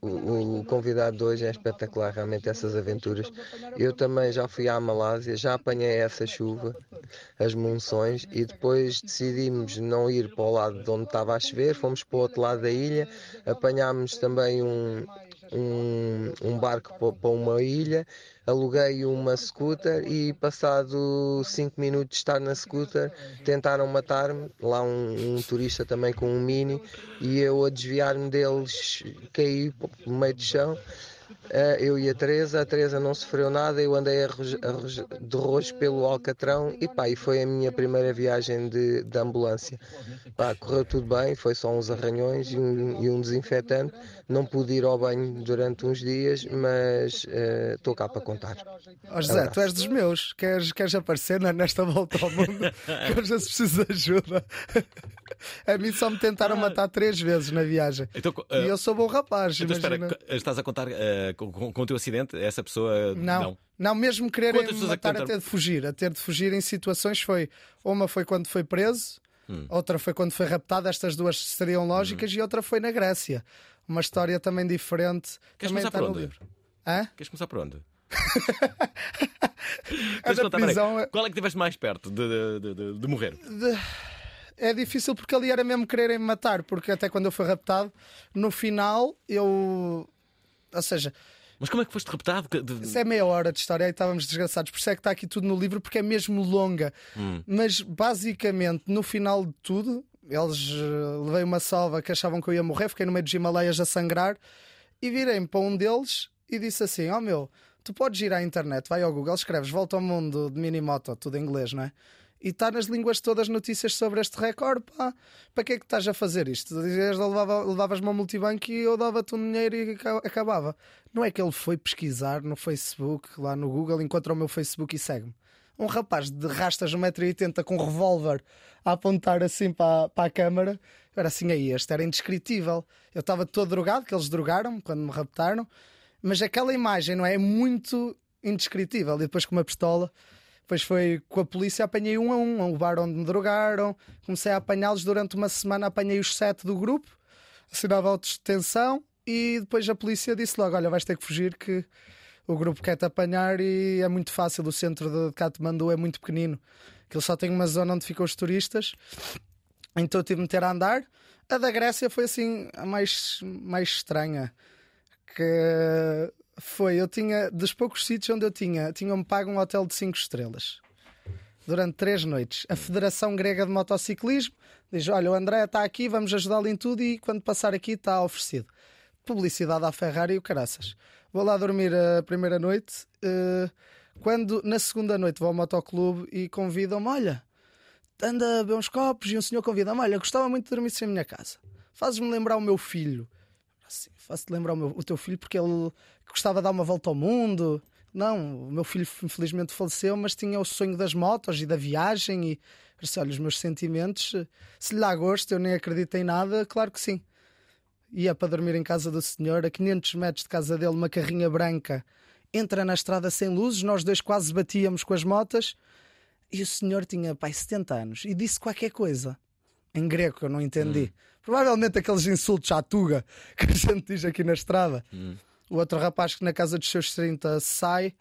o, o convidado de hoje é espetacular, realmente, essas aventuras. Eu também já fui à Malásia, já apanhei essa chuva, as monções, e depois decidimos não ir para o lado de onde estava a chover, fomos para o outro lado da ilha, apanhámos também um, um, um barco pa- para uma ilha, aluguei uma scooter e passado 5 minutos de estar na scooter tentaram matar-me, lá um, um turista também com um mini e eu a desviar-me deles caí no meio do chão. Eh, eu e a Teresa, a Teresa não sofreu nada, eu andei a rojo- a rojo- de rojo pelo Alcatrão e pá, e foi a minha primeira viagem de, de ambulância. Pá, correu tudo bem, foi só uns arranhões e um, e um desinfetante. Não pude ir ao banho durante uns dias, mas eh, estou cá para contar. Ó José, tu és dos meus. Queres, queres aparecer na- nesta volta ao mundo? Eu já preciso de ajuda. A mim só me tentaram matar três vezes na viagem. Então, E eu sou bom rapaz. Então, espera, imagina. estás a contar eh, com, com- o teu acidente? Essa pessoa. Não, não, mesmo quererem é matar a ter de fugir, a ter de fugir em situações foi uma foi quando foi preso, Hum. outra foi quando foi raptado, estas duas seriam lógicas, e outra foi na Grécia. Uma história também diferente. Queres também começar por onde? livro. Hã? Queres começar por onde? A contar, prisão Qual é que estiveste mais perto de, de- de- de morrer? é difícil porque ali era mesmo quererem me matar, porque até quando eu fui raptado, no final eu. Ou seja, Mas como é que foste raptado? Isso é meia hora de história e estávamos desgraçados. Por isso é que está aqui tudo no livro, porque é mesmo longa. Hum. Mas basicamente, no final de tudo, eles eh, levei uma salva que achavam que eu ia morrer, fiquei no meio dos Himalaias a sangrar e virei-me para um deles e disse assim: Ó meu, tu podes ir à internet, vai ao Google, escreves Volta ao Mundo de Minimoto, tudo em inglês, não é? E está nas línguas todas notícias sobre este recorde, pá. Para que é que estás a fazer isto? Dizias, levava- Levavas-me ao multibanco e eu dava-te um dinheiro e aca- acabava. Não é que ele foi pesquisar no Facebook, lá no Google, encontra o meu Facebook e segue-me. Um rapaz de rastas 1,80m com um revólver a apontar assim para, para a câmara. Era assim, aí, este era indescritível. Eu estava todo drogado, que eles drogaram-me quando me raptaram. Mas aquela imagem, não é? É muito indescritível. E depois com uma pistola, depois foi com a polícia, apanhei um a um. O bar onde me drogaram. Comecei a apanhá-los durante uma semana, apanhei os sete do grupo, assinava autos de detenção e depois a polícia disse logo: Olha, vais ter que fugir que o grupo quer-te apanhar e é muito fácil. O centro de Katmandu é muito pequenino. Aquilo só tem uma zona onde ficam os turistas. Então eu tive de meter a andar. A da Grécia foi assim a mais, mais estranha. Que foi, eu tinha, dos poucos sítios onde eu tinha, tinham-me pago um hotel de 5 estrelas durante três noites. A Federação Grega de Motociclismo diz: Olha, o André está aqui, vamos ajudá-lo em tudo e quando passar aqui está oferecido. Publicidade à Ferrari e o caraças. Vou lá dormir a primeira noite. eh, quando na segunda noite vou ao motoclube e convidam-me: Olha, anda a beber uns copos e um senhor convida-me: Olha, gostava muito de dormir em minha casa. Fazes-me lembrar o meu filho. Assim, faço-te lembrar o, meu- o teu filho porque ele gostava de dar uma volta ao mundo. Não, o meu filho infelizmente faleceu, mas tinha o sonho das motos e da viagem. E disse, olha, os meus sentimentos, se lhe dá gosto, eu nem acredito em nada, claro que sim. Ia para dormir em casa do senhor, a 500 metros de casa dele, uma carrinha branca. Entra na estrada sem luzes, nós dois quase batíamos com as motas. E o senhor tinha, pai, 70 anos e disse qualquer coisa em grego que eu não entendi. Provavelmente aqueles insultos à tuga que a gente diz aqui na estrada. O outro rapaz que na casa dos seus 30 sai,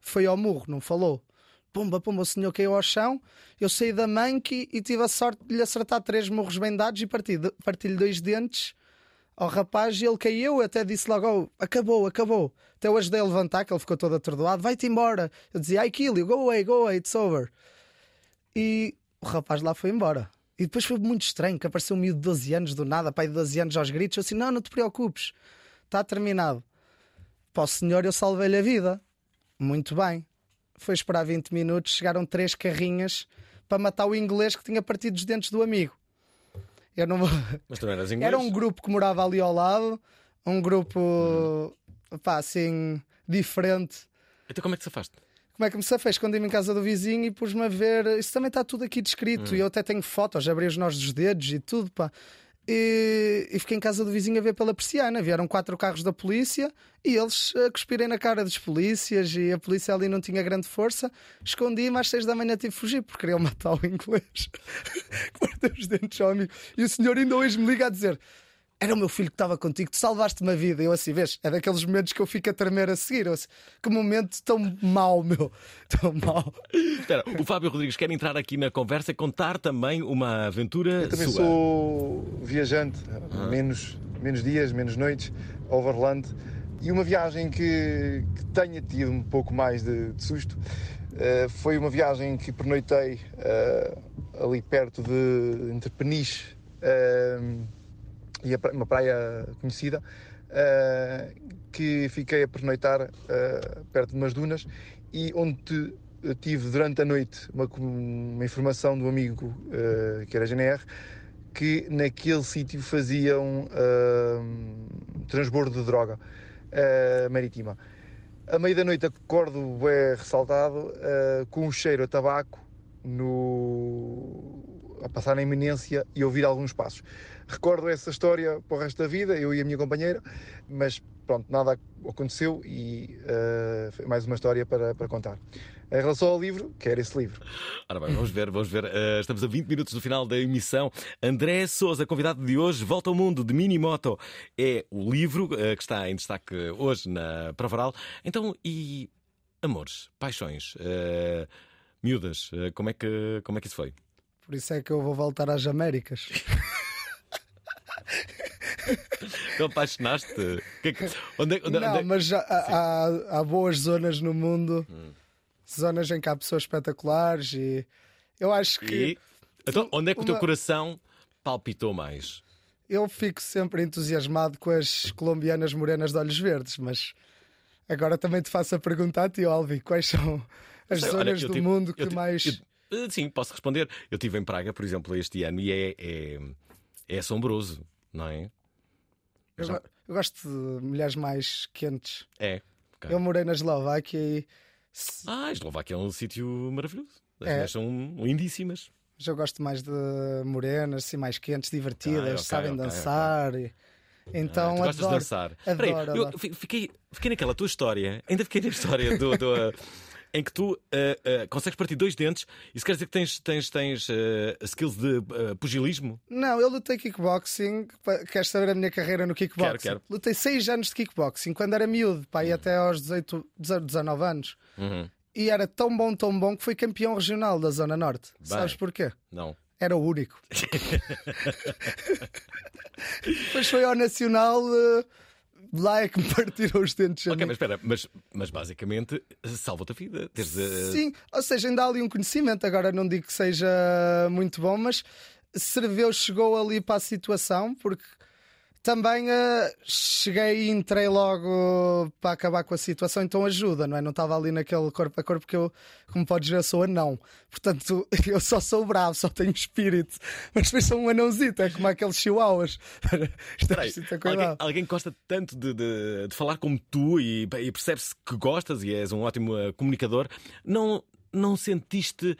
foi ao murro, não falou. Pumba, pumba, o senhor caiu ao chão. Eu saí da manque e tive a sorte de lhe acertar três murros bem dados e parti- parti-lhe dois dentes ao rapaz e ele caiu. Eu até disse logo: "Oh, acabou, acabou. Até eu ajudei a levantar, que ele ficou todo atordoado. Vai-te embora. Eu dizia: I kill you, go away, go away, it's over. E o rapaz lá foi embora. E depois foi muito estranho, que apareceu um miúdo de 12 anos do nada, pai de 12 anos aos gritos. Eu assim: não, não te preocupes, está terminado. Para o senhor eu salvei-lhe a vida. Muito bem. Foi esperar 20 minutos, chegaram três carrinhas para matar o inglês que tinha partido os dentes do amigo. Eu não vou. Mas não eras inglês? Era um grupo que morava ali ao lado, um grupo pá, assim diferente Então como é que se afaste? Como é que me safei? Escondi-me em casa do vizinho e pus-me a ver. Isso também está tudo aqui descrito. Hum. E eu até tenho fotos, abri os nós dos dedos e tudo, pá. E, e fiquei em casa do vizinho a ver pela persiana. Vieram quatro carros da polícia e eles a cuspirem na cara dos polícias. E a polícia ali não tinha grande força. Escondi-me às seis da manhã tive de fugir porque queriam matar o inglês. Guardei os dentes ao amigo. E o senhor ainda hoje me liga a dizer: Era o meu filho que estava contigo, tu salvaste-me a vida. Eu assim, vês, é daqueles momentos que eu fico a tremer a seguir. Eu assim, que momento tão mau, meu. Tão mau. Espera, o Fábio Rodrigues quer entrar aqui na conversa e contar também uma aventura Eu também sua. sou viajante, Ah. menos, menos dias, menos noites, overland. E uma viagem que, que tenha tido um pouco mais de, de susto eh, foi uma viagem que pernoitei eh, ali perto de entre Peniche eh, e uma praia conhecida, eh, que fiquei a pernoitar eh, perto de umas dunas e onde tive durante a noite uma, uma informação um amigo eh, que era GNR que naquele sítio faziam transbordo de droga marítima. A meio da noite acordo é ressaltado com um cheiro a tabaco no... a passar na iminência e ouvir alguns passos. Recordo essa história para o resto da vida, eu e a minha companheira, mas pronto, nada aconteceu e eh, foi mais uma história para, para contar. Em relação ao livro, quero esse livro. Ora bem, vamos ver, vamos ver. Eh, estamos a 20 minutos do final da emissão. André Souza, convidado de hoje, Volta ao Mundo de Minimoto. É o livro eh, que está em destaque hoje na Provaral. Então, e amores, paixões, eh, miúdas, como, é que, como é que isso foi? Por isso é que eu vou voltar às Américas. Então apaixonaste? Que é que- onde, é- onde, Não, onde é- mas já há, há- há boas zonas no mundo, Hum. zonas em que há pessoas espetaculares e eu acho que E, então, onde é que o teu Uma- coração palpitou mais? eu fico sempre entusiasmado com as colombianas morenas de olhos verdes, mas agora também te faço a pergunta a ti, Alvi, quais são as Sei, olha, zonas eu do tive- mundo que tive- mais. eu- eh, sim, posso responder. Eu estive em Praga, por exemplo, este ano e é, é, é assombroso, não é? Eu, go- eu gosto de mulheres mais quentes. É. ok. Eu morei na Eslováquia e Ah, a Eslováquia é um sítio maravilhoso. As É. mulheres são lindíssimas. mas eu gosto mais de morenas, assim, mais quentes, divertidas, Ah, ok, sabem dançar. e- Então Ah, tu gostas adoro, de dançar. Adoro, Peraí, eu adoro. fi- fiquei, fiquei naquela tua história, ainda fiquei na história do. do, em que tu uh, uh, consegues partir dois dentes, isso quer dizer que tens, tens, tens uh, skills de uh, pugilismo? Não, eu lutei kickboxing. Queres saber a minha carreira no kickboxing? Quero, quero. Lutei 6 anos de kickboxing quando era miúdo, pá, e até aos 18, 19 anos. Uhum. E era tão bom, tão bom que fui campeão regional da Zona Norte. Bem. Sabes porquê? Não. Era o único. Depois foi ao Nacional, eh, lá é que me partiram os dentes. a Ok, mas espera, mas, mas basicamente salva-te a vida. Teres, uh, Sim, ou seja, ainda há ali um conhecimento. Agora não digo que seja muito bom, mas serviu, chegou ali para a situação, porque também eh, cheguei e entrei logo para acabar com a situação, então ajuda, não é? Não estava ali naquele corpo a corpo, porque eu, como podes ver, sou anão. Portanto, eu só sou bravo, só tenho espírito. Mas depois sou um anãozito, é como aqueles chihuahuas. Espera aí, Tens de ter alguém, alguém que gosta tanto de, de- de falar como tu e, e percebe-se que gostas e és um ótimo uh, comunicador, não, não sentiste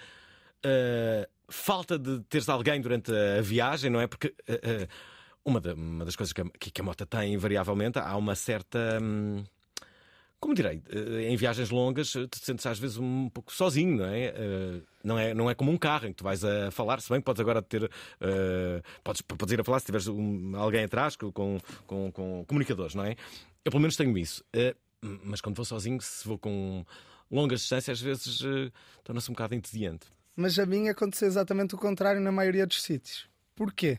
uh, falta de teres alguém durante a viagem, não é? Porque uh, uh, uma, da- uma das coisas que a, que a moto tem, invariavelmente, há uma certa. hum, como direi, eh, em viagens longas eh, te sentes às vezes um pouco sozinho, não é? Eh, Não é, não é como um carro em que tu vais a falar, se bem que podes agora ter. eh, podes, podes ir a falar se tiveres um- alguém atrás com, com, com, com comunicadores, não é? Eu pelo menos tenho isso. Eh, mas quando vou sozinho, se vou com longas distâncias, às vezes eh, torna-se um bocado entediante. Mas a mim aconteceu exatamente o contrário na maioria dos sítios. Porquê?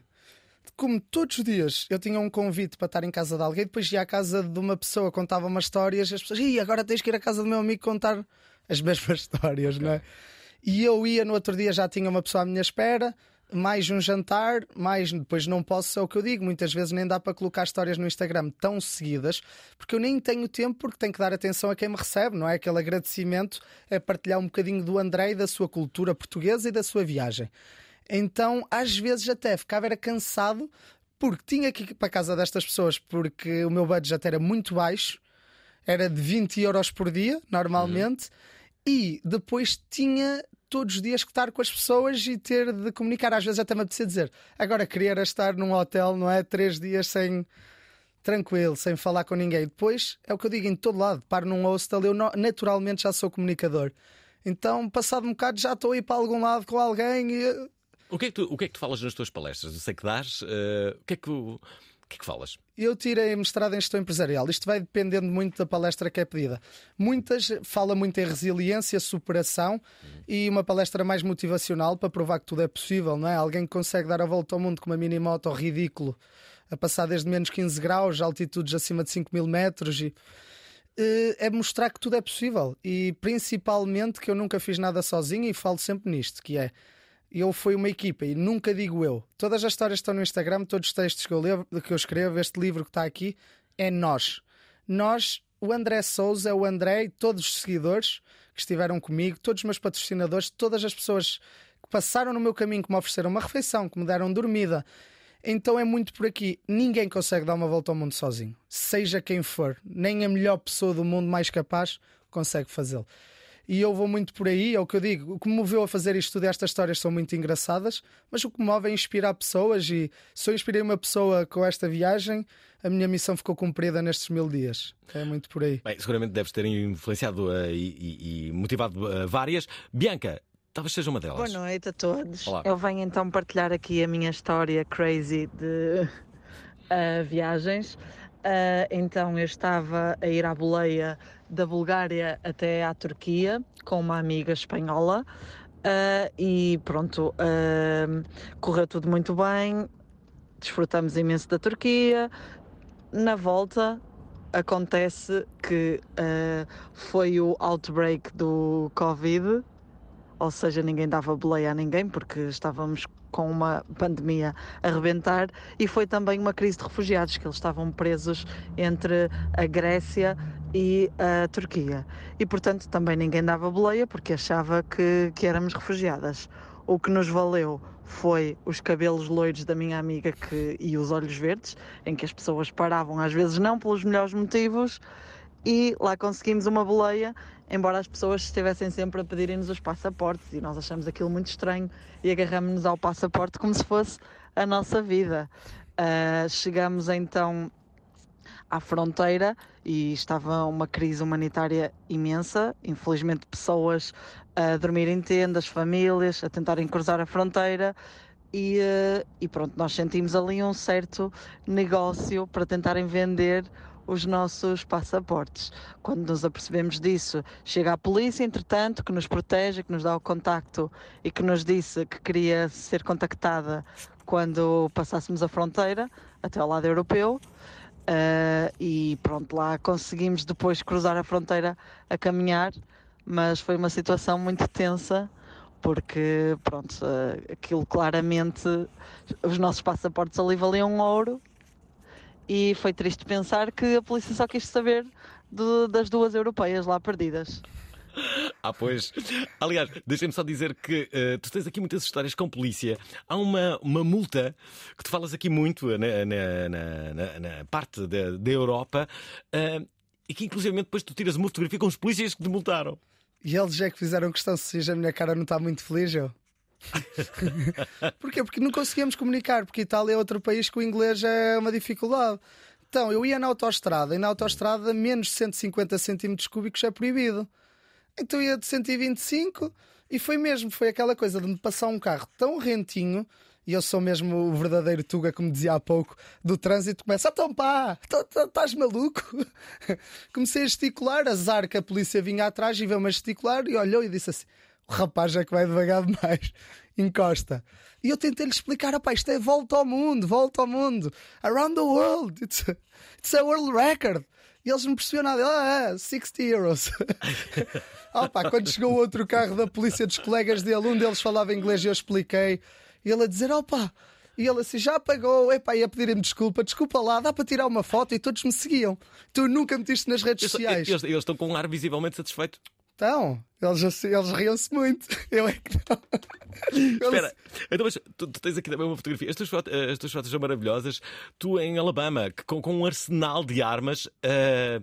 Como todos os dias eu tinha um convite para estar em casa de alguém, depois ia à casa de uma pessoa, contava umas histórias, as pessoas, Ih, agora tens que ir à casa do meu amigo contar as mesmas histórias, não é? E eu ia no outro dia, já tinha uma pessoa à minha espera, mais um jantar, mais depois não posso, é o que eu digo, muitas vezes nem dá para colocar histórias no Instagram tão seguidas, porque eu nem tenho tempo, porque tenho que dar atenção a quem me recebe, não é? Aquele agradecimento é partilhar um bocadinho do André e da sua cultura portuguesa e da sua viagem. Então, às vezes até ficava era cansado porque tinha que ir para a casa destas pessoas porque o meu budget era muito baixo. era de 20 euros por dia, normalmente, e depois tinha todos os dias que estar com as pessoas e ter de comunicar. Às vezes até me apetecia dizer, agora queria era estar num hotel, não é? Três dias sem. Tranquilo, sem falar com ninguém. Depois é o que eu digo em todo lado. Paro num hostel, eu naturalmente já sou comunicador. Então, passado um bocado, já estou a ir para algum lado com alguém e O que, é que tu, o que é que tu falas nas tuas palestras? Eu sei que dás. eh, o, que é que, o, que é que falas? Eu tirei mestrado em gestão empresarial. Isto vai dependendo muito da palestra que é pedida. Muitas fala muito em resiliência, superação e uma palestra mais motivacional para provar que tudo é possível, não é? Alguém que consegue dar a volta ao mundo com uma mini moto ridículo, a passar desde menos 15 graus, altitudes acima de 5 mil metros e eh, é mostrar que tudo é possível e principalmente que eu nunca fiz nada sozinho e falo sempre nisto, que é eu fui uma equipa e nunca digo eu. Todas as histórias estão no Instagram, todos os textos que eu, levo, que eu escrevo, este livro que está aqui, é nós. Nós, o André Souza, o André e todos os seguidores que estiveram comigo, todos os meus patrocinadores, todas as pessoas que passaram no meu caminho, que me ofereceram uma refeição, que me deram dormida. Então é muito por aqui. Ninguém consegue dar uma volta ao mundo sozinho. Seja quem for. Nem a melhor pessoa do mundo mais capaz consegue fazê-lo. E eu vou muito por aí, é o que eu digo. O que me moveu a fazer isto tudo, estas histórias são muito engraçadas, mas o que me move é inspirar pessoas. E se eu inspirei uma pessoa com esta viagem, a minha missão ficou cumprida nestes mil dias. É muito por aí. Bem, seguramente deves ter influenciado eh, e, e- motivado eh, várias. Bianca, talvez seja uma delas. Boa noite a todos. Olá. Eu venho então partilhar aqui a minha história crazy de ah, viagens. Então eu estava a ir à boleia da Bulgária até à Turquia com uma amiga espanhola ah, e pronto, ah, correu tudo muito bem, desfrutamos imenso da Turquia. Na volta acontece que ah, foi o outbreak do Covid ou seja, ninguém dava boleia a ninguém porque estávamos com uma pandemia a rebentar e foi também uma crise de refugiados, que eles estavam presos entre a Grécia e a Turquia. E portanto também ninguém dava boleia porque achava que, que éramos refugiadas. O que nos valeu foi os cabelos loiros da minha amiga que, e os olhos verdes, em que as pessoas paravam, às vezes não pelos melhores motivos, e lá conseguimos uma boleia, embora as pessoas estivessem sempre a pedirem-nos os passaportes e nós achamos aquilo muito estranho e agarramos-nos ao passaporte como se fosse a nossa vida. Ah, chegamos então à fronteira e estava uma crise humanitária imensa, infelizmente pessoas a dormir em tendas, famílias a tentarem cruzar a fronteira e, eh, e pronto, nós sentimos ali um certo negócio para tentarem vender os nossos passaportes. Quando nos apercebemos disso, chega a polícia, entretanto, que nos protege, que nos dá o contacto e que nos disse que queria ser contactada quando passássemos a fronteira até ao lado europeu. Ah, e pronto, lá conseguimos depois cruzar a fronteira a caminhar, mas foi uma situação muito tensa porque pronto, ah, aquilo claramente os nossos passaportes ali valiam ouro e foi triste pensar que a polícia só quis saber do- das duas europeias lá perdidas. Ah, pois. Aliás, deixem-me só dizer que eh, tu tens aqui muitas histórias com polícia. Há uma, uma multa que tu falas aqui muito eh, na, na- na- na- parte da, da Europa eh, e que, inclusive, depois tu tiras uma fotografia com os polícias que te multaram. E eles é que fizeram questão se a minha cara não está muito feliz, eu. Porquê? Porque não conseguíamos comunicar, porque Itália é outro país que o inglês é uma dificuldade. Então, eu ia na autoestrada e na autoestrada menos de 150 centímetros cúbicos é proibido. Então ia de 125 e foi mesmo, foi aquela coisa de me passar um carro tão rentinho e eu sou mesmo o verdadeiro Tuga, como dizia há pouco, do trânsito, começa, então pá, estás maluco? Comecei a gesticular, azar que a polícia vinha atrás e veio-me a gesticular e olhou e disse assim: o rapaz é que vai devagar demais, encosta. E eu tentei-lhe explicar: rapaz, isto é volta ao mundo, volta ao mundo, around the world, it's a, it's a world record. E eles não percebiam nada, ah, é, 60 euros. Opa, quando chegou o outro carro da polícia dos colegas dele, um deles falava inglês e eu expliquei. E ele a dizer: opa. E ele assim, já pagou, epá, ia pedir-me desculpa, desculpa lá, dá para tirar uma foto e todos me seguiam. Tu nunca metiste nas redes Eles, sociais. eles- eles estão com um ar visivelmente satisfeito. Então, eles, assim, eles riam-se muito. Eu é que não. Espera, então, mas tu, tu tens aqui também uma fotografia. As tuas, foto- eh, as tuas fotos são maravilhosas. Tu em Alabama, com, com um arsenal de armas. eh,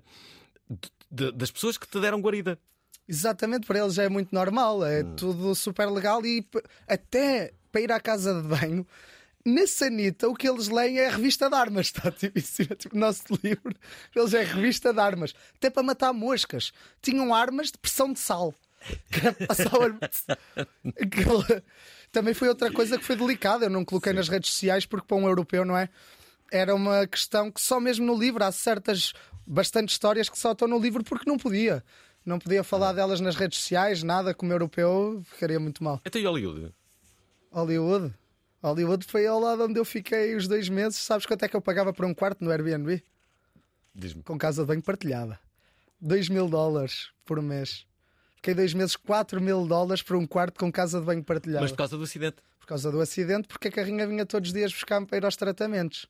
de- das pessoas que te deram guarida. Exatamente, para eles já é muito normal, é Hum. tudo super legal e até para ir à casa de banho. Na sanita, o que eles leem é a revista de armas, está tipo, isso é tipo nosso livro. Eles é a revista de armas, até para matar moscas. Tinham armas de pressão de sal. Também foi outra coisa que foi delicada. Eu não coloquei nas redes sociais porque para um europeu, não é? Era uma questão que só mesmo no livro há certas, bastante histórias que só estão no livro porque não podia. Não podia falar delas nas redes sociais, nada, como europeu, ficaria muito mal. Até em Hollywood. Hollywood. Hollywood foi ao lado onde eu fiquei os dois meses. Sabes quanto é que eu pagava por um quarto no Airbnb? Diz-me. Com casa de banho partilhada. 2 mil dólares por mês. Fiquei dois meses, 4 mil dólares por um quarto com casa de banho partilhada. Mas por causa do acidente. Por causa do acidente, porque a carrinha vinha todos os dias buscar-me para ir aos tratamentos.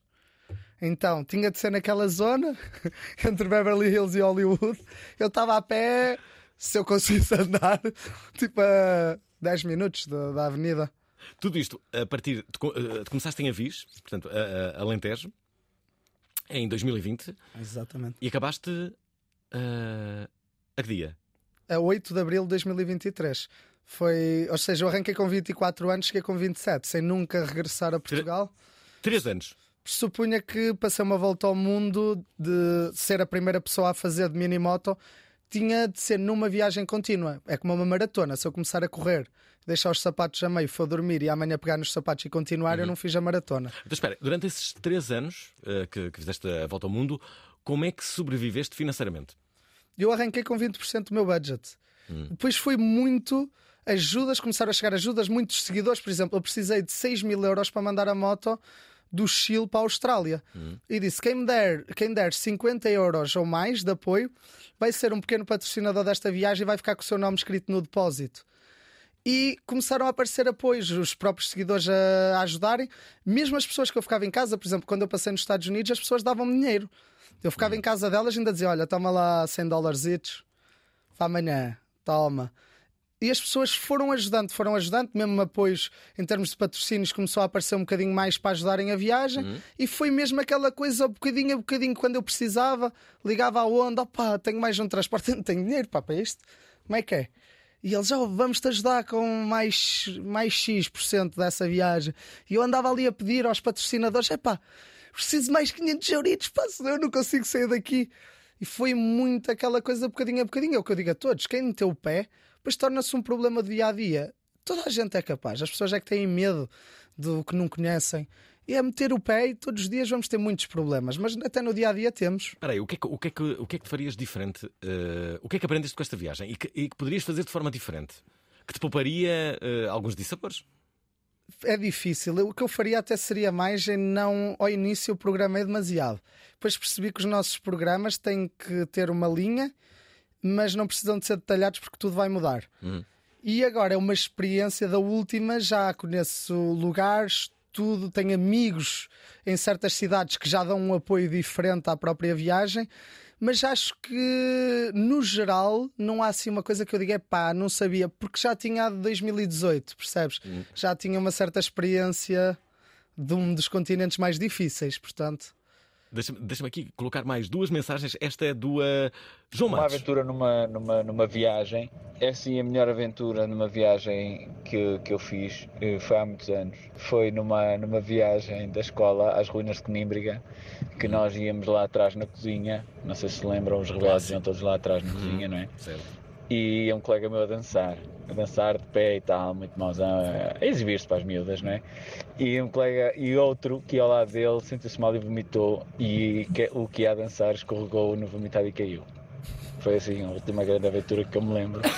Então, tinha de ser naquela zona, entre Beverly Hills e Hollywood. Eu estava a pé, se eu conseguisse andar, tipo a 10 minutos da, da avenida. Tudo isto a partir de, eh, de começaste em Avis, portanto, a, a Alentejo, em 2020, Exatamente. e acabaste eh, a que dia? A 8 de abril de 2023. Foi, ou seja, eu arranquei com 24 anos, cheguei com 27, sem nunca regressar a Portugal. Três anos. Pressupunha que passei uma volta ao mundo de ser a primeira pessoa a fazer de minimoto, tinha de ser numa viagem contínua. É como uma maratona. Se eu começar a correr, deixar os sapatos a meio, for dormir e amanhã pegar nos sapatos e continuar, eu não fiz a maratona. Então, espera, durante esses três anos eh, que, que fizeste a volta ao mundo, como é que sobreviveste financeiramente? Eu arranquei com 20% do meu budget. Depois foi muito ajudas, começaram a chegar ajudas, muitos seguidores. Por exemplo, eu precisei de 6 mil euros para mandar a moto do Chile para a Austrália. E disse: quem der, quem der 50 euros ou mais de apoio vai ser um pequeno patrocinador desta viagem e vai ficar com o seu nome escrito no depósito. E começaram a aparecer apoios, os próprios seguidores a, a ajudarem. Mesmo as pessoas que eu ficava em casa, por exemplo, quando eu passei nos Estados Unidos, as pessoas davam-me dinheiro. Eu ficava em casa delas e ainda dizia: Olha, toma lá 100 dólares para amanhã, toma. E as pessoas foram ajudando, foram ajudando, mesmo apoios em termos de patrocínios começou a aparecer um bocadinho mais para ajudarem a viagem e foi mesmo aquela coisa, bocadinho a bocadinho, quando eu precisava, ligava à onda, opá, tenho mais um transporte, não tenho dinheiro pá, para isto, como é que é? E eles, oh, vamos-te ajudar com mais, mais X% dessa viagem. E eu andava ali a pedir aos patrocinadores, epá, preciso mais 500 euritos, pá, eu não consigo sair daqui. E foi muito aquela coisa, bocadinho a bocadinho. É o que eu digo a todos: quem meteu o pé, depois torna-se um problema de dia a dia. Toda a gente é capaz, as pessoas é que têm medo do que não conhecem. E é meter o pé e todos os dias vamos ter muitos problemas, mas até no dia a dia temos. Espera aí, o que é que, o que, é que, o que, é que farias diferente? eh, o que é que aprendeste com esta viagem e que, e que poderias fazer de forma diferente? Que te pouparia eh, alguns dissabores? É difícil. Eu- O que eu faria até seria mais em não ao início eu programei demasiado. Depois percebi que os nossos programas têm que ter uma linha, mas não precisam de ser detalhados porque tudo vai mudar. E agora é uma experiência da última, já conheço lugares, tudo, tenho amigos em certas cidades que já dão um apoio diferente à própria viagem, mas acho que no geral não há assim uma coisa que eu diga, pá, não sabia, porque já tinha a de 2018, percebes? Já tinha uma certa experiência de um dos continentes mais difíceis, portanto. Deixa-me deixa-me aqui colocar mais duas mensagens. Esta é do eh, João Uma Matos. aventura numa, numa, numa viagem. É sim a melhor aventura numa viagem que, que eu fiz. eh, Foi há muitos anos. Foi numa, numa viagem da escola às ruínas de Conímbriga, que nós íamos lá atrás na cozinha. Não sei se lembram, os rebeldes iam todos lá atrás na cozinha, não é? Certo. E um colega meu a dançar, a dançar de pé e tal, muito mauzão, a exibir-se para as miúdas, não é? E um colega e outro que ao lado dele sentiu-se mal e vomitou, e que- o que ia a dançar escorregou no vomitado e caiu. Foi assim a última grande aventura que eu me lembro.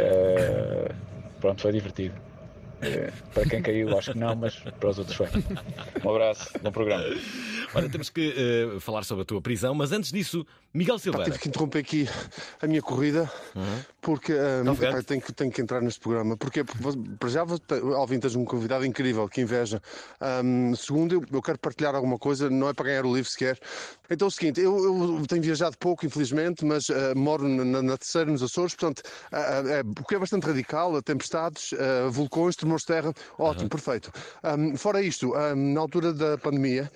Eh, pronto, foi divertido. Eh, para quem caiu, acho que não, mas para os outros foi. Um abraço, bom programa. Ora, temos que eh, falar sobre a tua prisão, mas antes disso, Miguel Pá, Silveira. tive que interromper aqui a minha corrida porque ah, Ofegante. pá, tenho, que, tenho que entrar neste programa. Porque, para já, Alvin, tens um convidado incrível, que inveja. Ahm, segundo, eu, eu quero partilhar alguma coisa, não é para ganhar o livro sequer. Então é o seguinte, eu, eu tenho viajado pouco, infelizmente, mas ah, moro na, na- terceira, nos Açores, portanto, é, o que é bastante radical, tempestades, vulcões, tremores de terra, ótimo, perfeito. Ahm, fora isto, na altura da pandemia,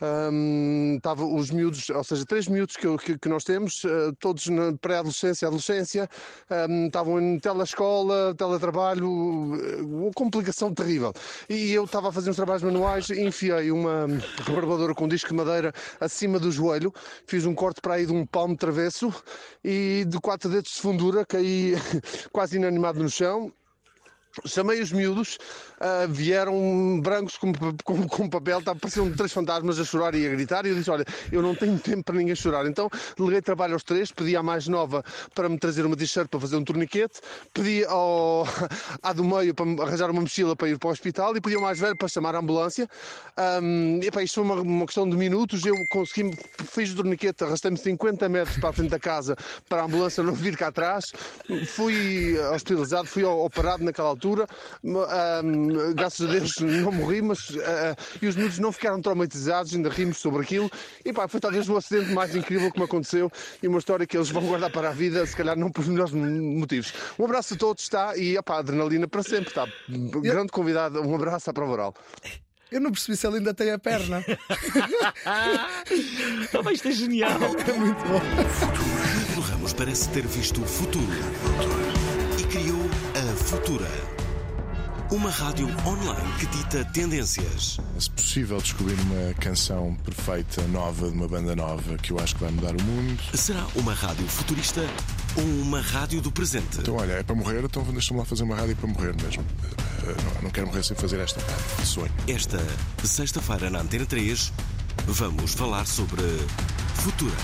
Ahm, Estava os miúdos, ou seja, três miúdos que, que- que nós temos, eh, todos na pré-adolescência, adolescência, ahm, estavam em telescola, teletrabalho, eh, uma complicação terrível. E eu estava a fazer uns trabalhos manuais enfiei uma rebarbadora com disco de madeira acima do joelho, fiz um corte para aí de um palmo travesso e de quatro dedos de fundura caí quase inanimado no chão. Chamei os miúdos, ah, vieram brancos com, com, com papel, tá, pareciam três fantasmas a chorar e a gritar. E eu disse: Olha, eu não tenho tempo para ninguém chorar. Então liguei trabalho aos três, pedi à mais nova para me trazer uma t-shirt para fazer um torniquete, pedi ao, à do meio para me arranjar uma mochila para ir para o hospital e pedi ao mais velho para chamar a ambulância. Ahm, epá, isto foi uma, uma questão de minutos. Eu consegui, fiz o torniquete, arrastei-me 50 metros para a frente da casa para a ambulância não vir cá atrás. Fui hospitalizado, fui operado naquela altura. Ahm, graças a Deus não morri, mas ah, e os miúdos não ficaram traumatizados, ainda rimos sobre aquilo. E pá, foi talvez o acidente mais incrível que me aconteceu e uma história que eles vão guardar para a vida, se calhar não por melhores motivos. Um abraço a todos, está? E opá, adrenalina para sempre, está? Grande convidado, um abraço à prova oral. Eu não percebi se ele ainda tem a perna. Ah, pá, isto é genial. É muito bom. Pedro Ramos parece ter visto o futuro a Futura. Uma rádio online que dita tendências. Se possível, descobrir uma canção perfeita, nova, de uma banda nova, que eu acho que vai mudar o mundo. Será uma rádio futurista ou uma rádio do presente? Então, olha, é para morrer, então deixa-me lá fazer uma rádio para morrer mesmo. Eh, Não, não quero morrer sem fazer esta rádio. Sonho. Esta sexta-feira na Antena 3 vamos falar sobre Futura.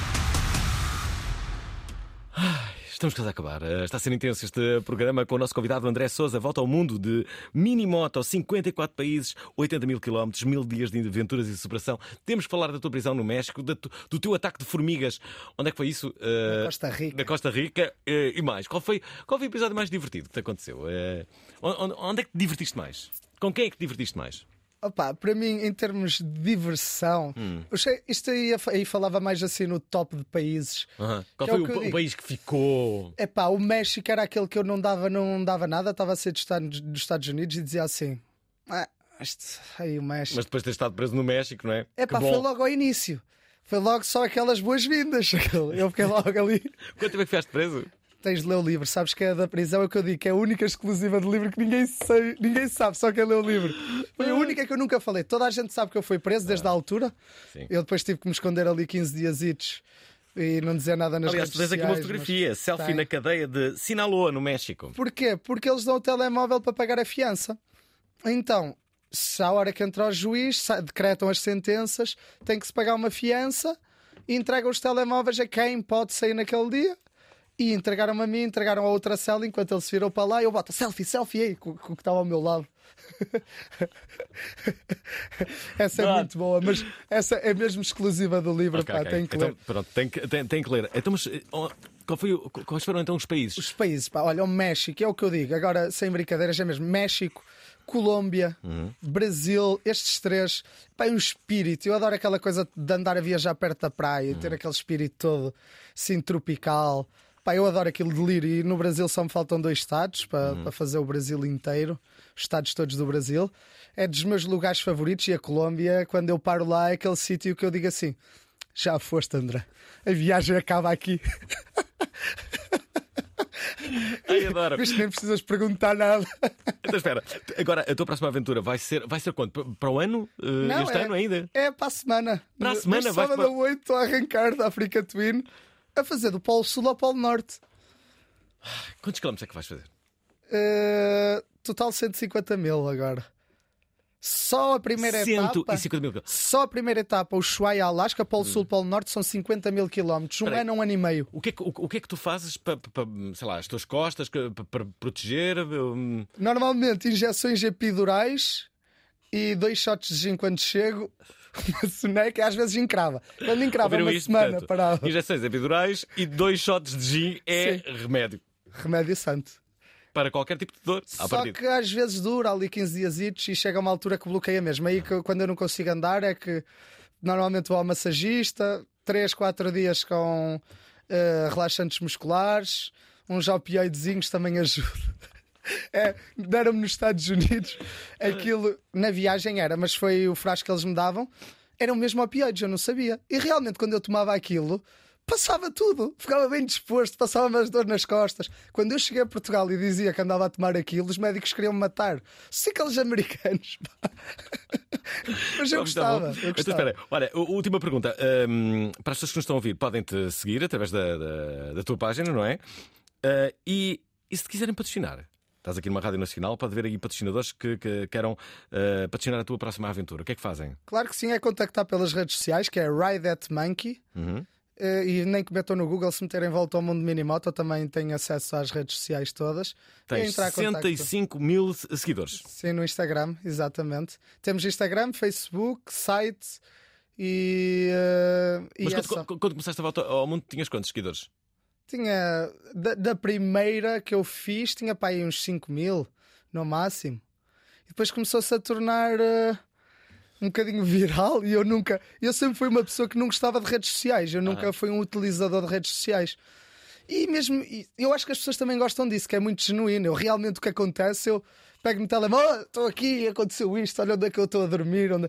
Estamos quase a acabar. Eh, Está a ser intenso este programa com o nosso convidado André Souza. Volta ao mundo de minimoto, 54 países, 80 mil quilómetros, mil dias de aventuras e superação. Temos que falar da tua prisão no México, do teu ataque de formigas. Onde é que foi isso? Eh, Na Costa Rica. Na Costa Rica. Eh, e mais, qual foi, qual foi o episódio mais divertido que te aconteceu? Onde é que te divertiste mais? Com quem é que te divertiste mais? Opa, para mim, em termos de diversão, Hum. sei- isto aí, aí falava mais assim no top de países. Aham. Qual Que é foi o que o, o país que ficou? É pá, o México era aquele que eu não dava, não dava nada, estava a ser dos Estados, dos Estados Unidos e dizia assim: ah, isto, aí o México. Mas depois de ter estado preso no México, não é? É pá, foi logo ao início. Foi logo só aquelas boas-vindas. Eu fiquei logo ali. Quanto tempo é que ficaste preso? Tens de ler o livro, sabes que é da prisão, é o que eu digo, que é a única exclusiva de livro que ninguém, sei, ninguém sabe, só quem lê o livro. Foi a única que eu nunca falei. Toda a gente sabe que eu fui preso desde a altura. Sim. Eu depois tive que me esconder ali 15 dias e não dizer nada nas Aliás, tu redes tens aqui uma fotografia, selfie tem. na cadeia de Sinaloa, no México. Porquê? Porque eles dão o telemóvel para pagar a fiança. Então, se à hora que entra o juiz, decretam as sentenças, tem que se pagar uma fiança e entregam os telemóveis a quem pode sair naquele dia. E entregaram-me a mim, entregaram a outra cela enquanto ele se virou para lá eu boto selfie, selfie aí, com, com o que estava ao meu lado. essa é muito boa, mas essa é mesmo exclusiva do livro, Ok, pá, ok. tem que então, ler. Pronto, tem que, tem, tem que ler. Então, mas, eh, qual foi, quais foram então os países? Os países, pá, olha, o México, é o que eu digo, agora sem brincadeiras, é mesmo México, Colômbia, Uhum. Brasil, estes três, pá, um espírito. Eu adoro aquela coisa de andar a viajar perto da praia e Uhum. ter aquele espírito todo assim tropical. Pá, eu adoro aquilo de lir e no Brasil só me faltam dois estados para, Uhum. para fazer o Brasil inteiro, os estados todos do Brasil. É dos meus lugares favoritos e a Colômbia, quando eu paro lá, é aquele sítio que eu digo assim: já foste, André. A viagem acaba aqui. Ai, adoro. Viste, nem precisas perguntar nada. Então, espera, agora a tua próxima aventura vai ser, vai ser quando? Para- o ano? Eh, Não, este é, ano ainda? É para a semana. Para a semana vais sábado para- a 8 estou a arrancar da África Twin a fazer do Polo Sul ao Polo Norte. Quantos quilómetros é que vais fazer? Eh, total 150 mil agora. Só a primeira 150 etapa. mil. Só a primeira etapa, o Ushuaia, Alasca, Polo Sul, Polo Norte, são 50 mil quilómetros. Um Espera aí. ano, um ano e meio. O que, é que, o, o que é que tu fazes para, para, sei lá, as tuas costas, para, proteger? hum, Normalmente, injeções epidurais e dois shots de gin quando chego. Uma soneca, às vezes encrava. Quando encrava, ouviram uma isto? semana Portanto, parava. Injeções epidurais e dois shots de gin é Sim. remédio. Remédio santo. Para qualquer tipo de dor. Só que às vezes dura ali 15 dias e chega uma altura que bloqueia mesmo. Aí que, quando eu não consigo andar é que normalmente vou ao massagista, 3, 4 dias com eh, relaxantes musculares, uns opioidezinhos também ajudam. É, deram-me nos Estados Unidos aquilo na viagem era, mas foi o frasco que eles me davam. eram mesmo opioides, eu não sabia. E realmente, quando eu tomava aquilo, passava tudo, ficava bem disposto, passava-me as dores nas costas. Quando eu cheguei a Portugal e dizia que andava a tomar aquilo, os médicos queriam me matar. Se aqueles americanos. pá. Mas eu Vamos, tá bom. gostava. Eu Então, gostava. espera, olha, última pergunta. Hum, para as pessoas que nos estão a ouvir, podem-te seguir através da, da, da tua página, não é? Ah, e, e se te quiserem patrocinar? Estás aqui numa rádio nacional, pode haver aí patrocinadores que, que queiram ah, patrocinar a tua próxima aventura. O que é que fazem? Claro que sim, é contactar pelas redes sociais, que é Ride at Monkey. Uhum. Eh, E nem que metam no Google, se meterem volta ao mundo Minimoto, também têm acesso às redes sociais todas. E Tens entrar em contacto. 65 mil seguidores. Sim, no Instagram, exatamente. Temos Instagram, Facebook, site e. e Mas é quando, quando- quando começaste a volta ao mundo, tinhas quantos seguidores? Tinha. Da, da primeira que eu fiz, tinha para aí uns 5 mil, no máximo. E depois começou-se a tornar. eh, um bocadinho viral e eu nunca. Eu sempre fui uma pessoa que não gostava de redes sociais, eu nunca fui um utilizador de redes sociais. E mesmo, eu acho que as pessoas também gostam disso, que é muito genuíno. Eu realmente o que acontece, eu pego no telemóvel, "Oh, estou aqui, aconteceu isto, olha onde é que eu estou a dormir. Onde...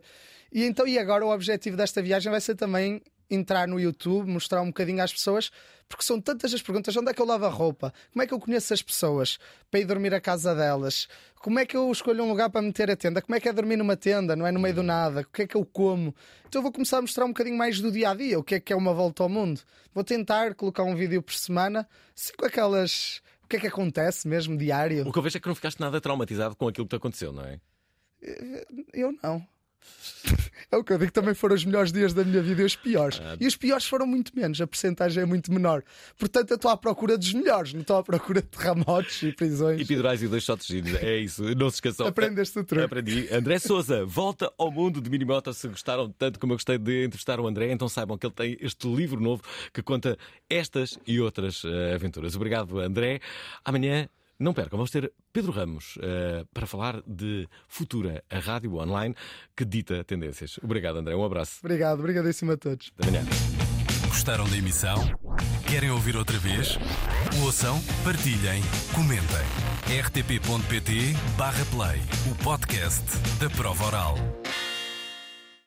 E então, e agora o objetivo desta viagem vai ser também entrar no YouTube, mostrar um bocadinho às pessoas, porque são tantas as perguntas: onde é que eu lavo a roupa? Como é que eu conheço as pessoas para ir dormir à casa delas? Como é que eu escolho um lugar para meter a tenda? Como é que é dormir numa tenda, não é no meio do nada? O que é que eu como? Então eu vou começar a mostrar um bocadinho mais do dia a dia, o que é que é uma volta ao mundo. Vou tentar colocar um vídeo por semana, assim com aquelas. O que é que acontece mesmo diário? O que eu vejo é que não ficaste nada traumatizado com aquilo que te aconteceu, não é? Eu não. É o que eu digo, também foram os melhores dias da minha vida e os piores. Ah. E os piores foram muito menos, a percentagem é muito menor. Portanto, eu estou à procura dos melhores, não estou à procura de terremotos e prisões. E pidurais e dois shots gin. É isso, não se esqueçam. Aprendeste o truque. Aprendi. André Souza, volta ao mundo de Minimota. Se gostaram tanto como eu gostei de entrevistar o André, então saibam que ele tem este livro novo que conta estas e outras eh, aventuras. Obrigado, André. Amanhã. Não percam, vamos ter Pedro Ramos eh, para falar de Futura, a rádio online que dita tendências. Obrigado, André. Um abraço. Obrigado, obrigadíssimo a todos. Até amanhã. Gostaram da emissão? Querem ouvir outra vez? Ouçam, partilhem, comentem. rtp.pt/play o podcast da prova oral.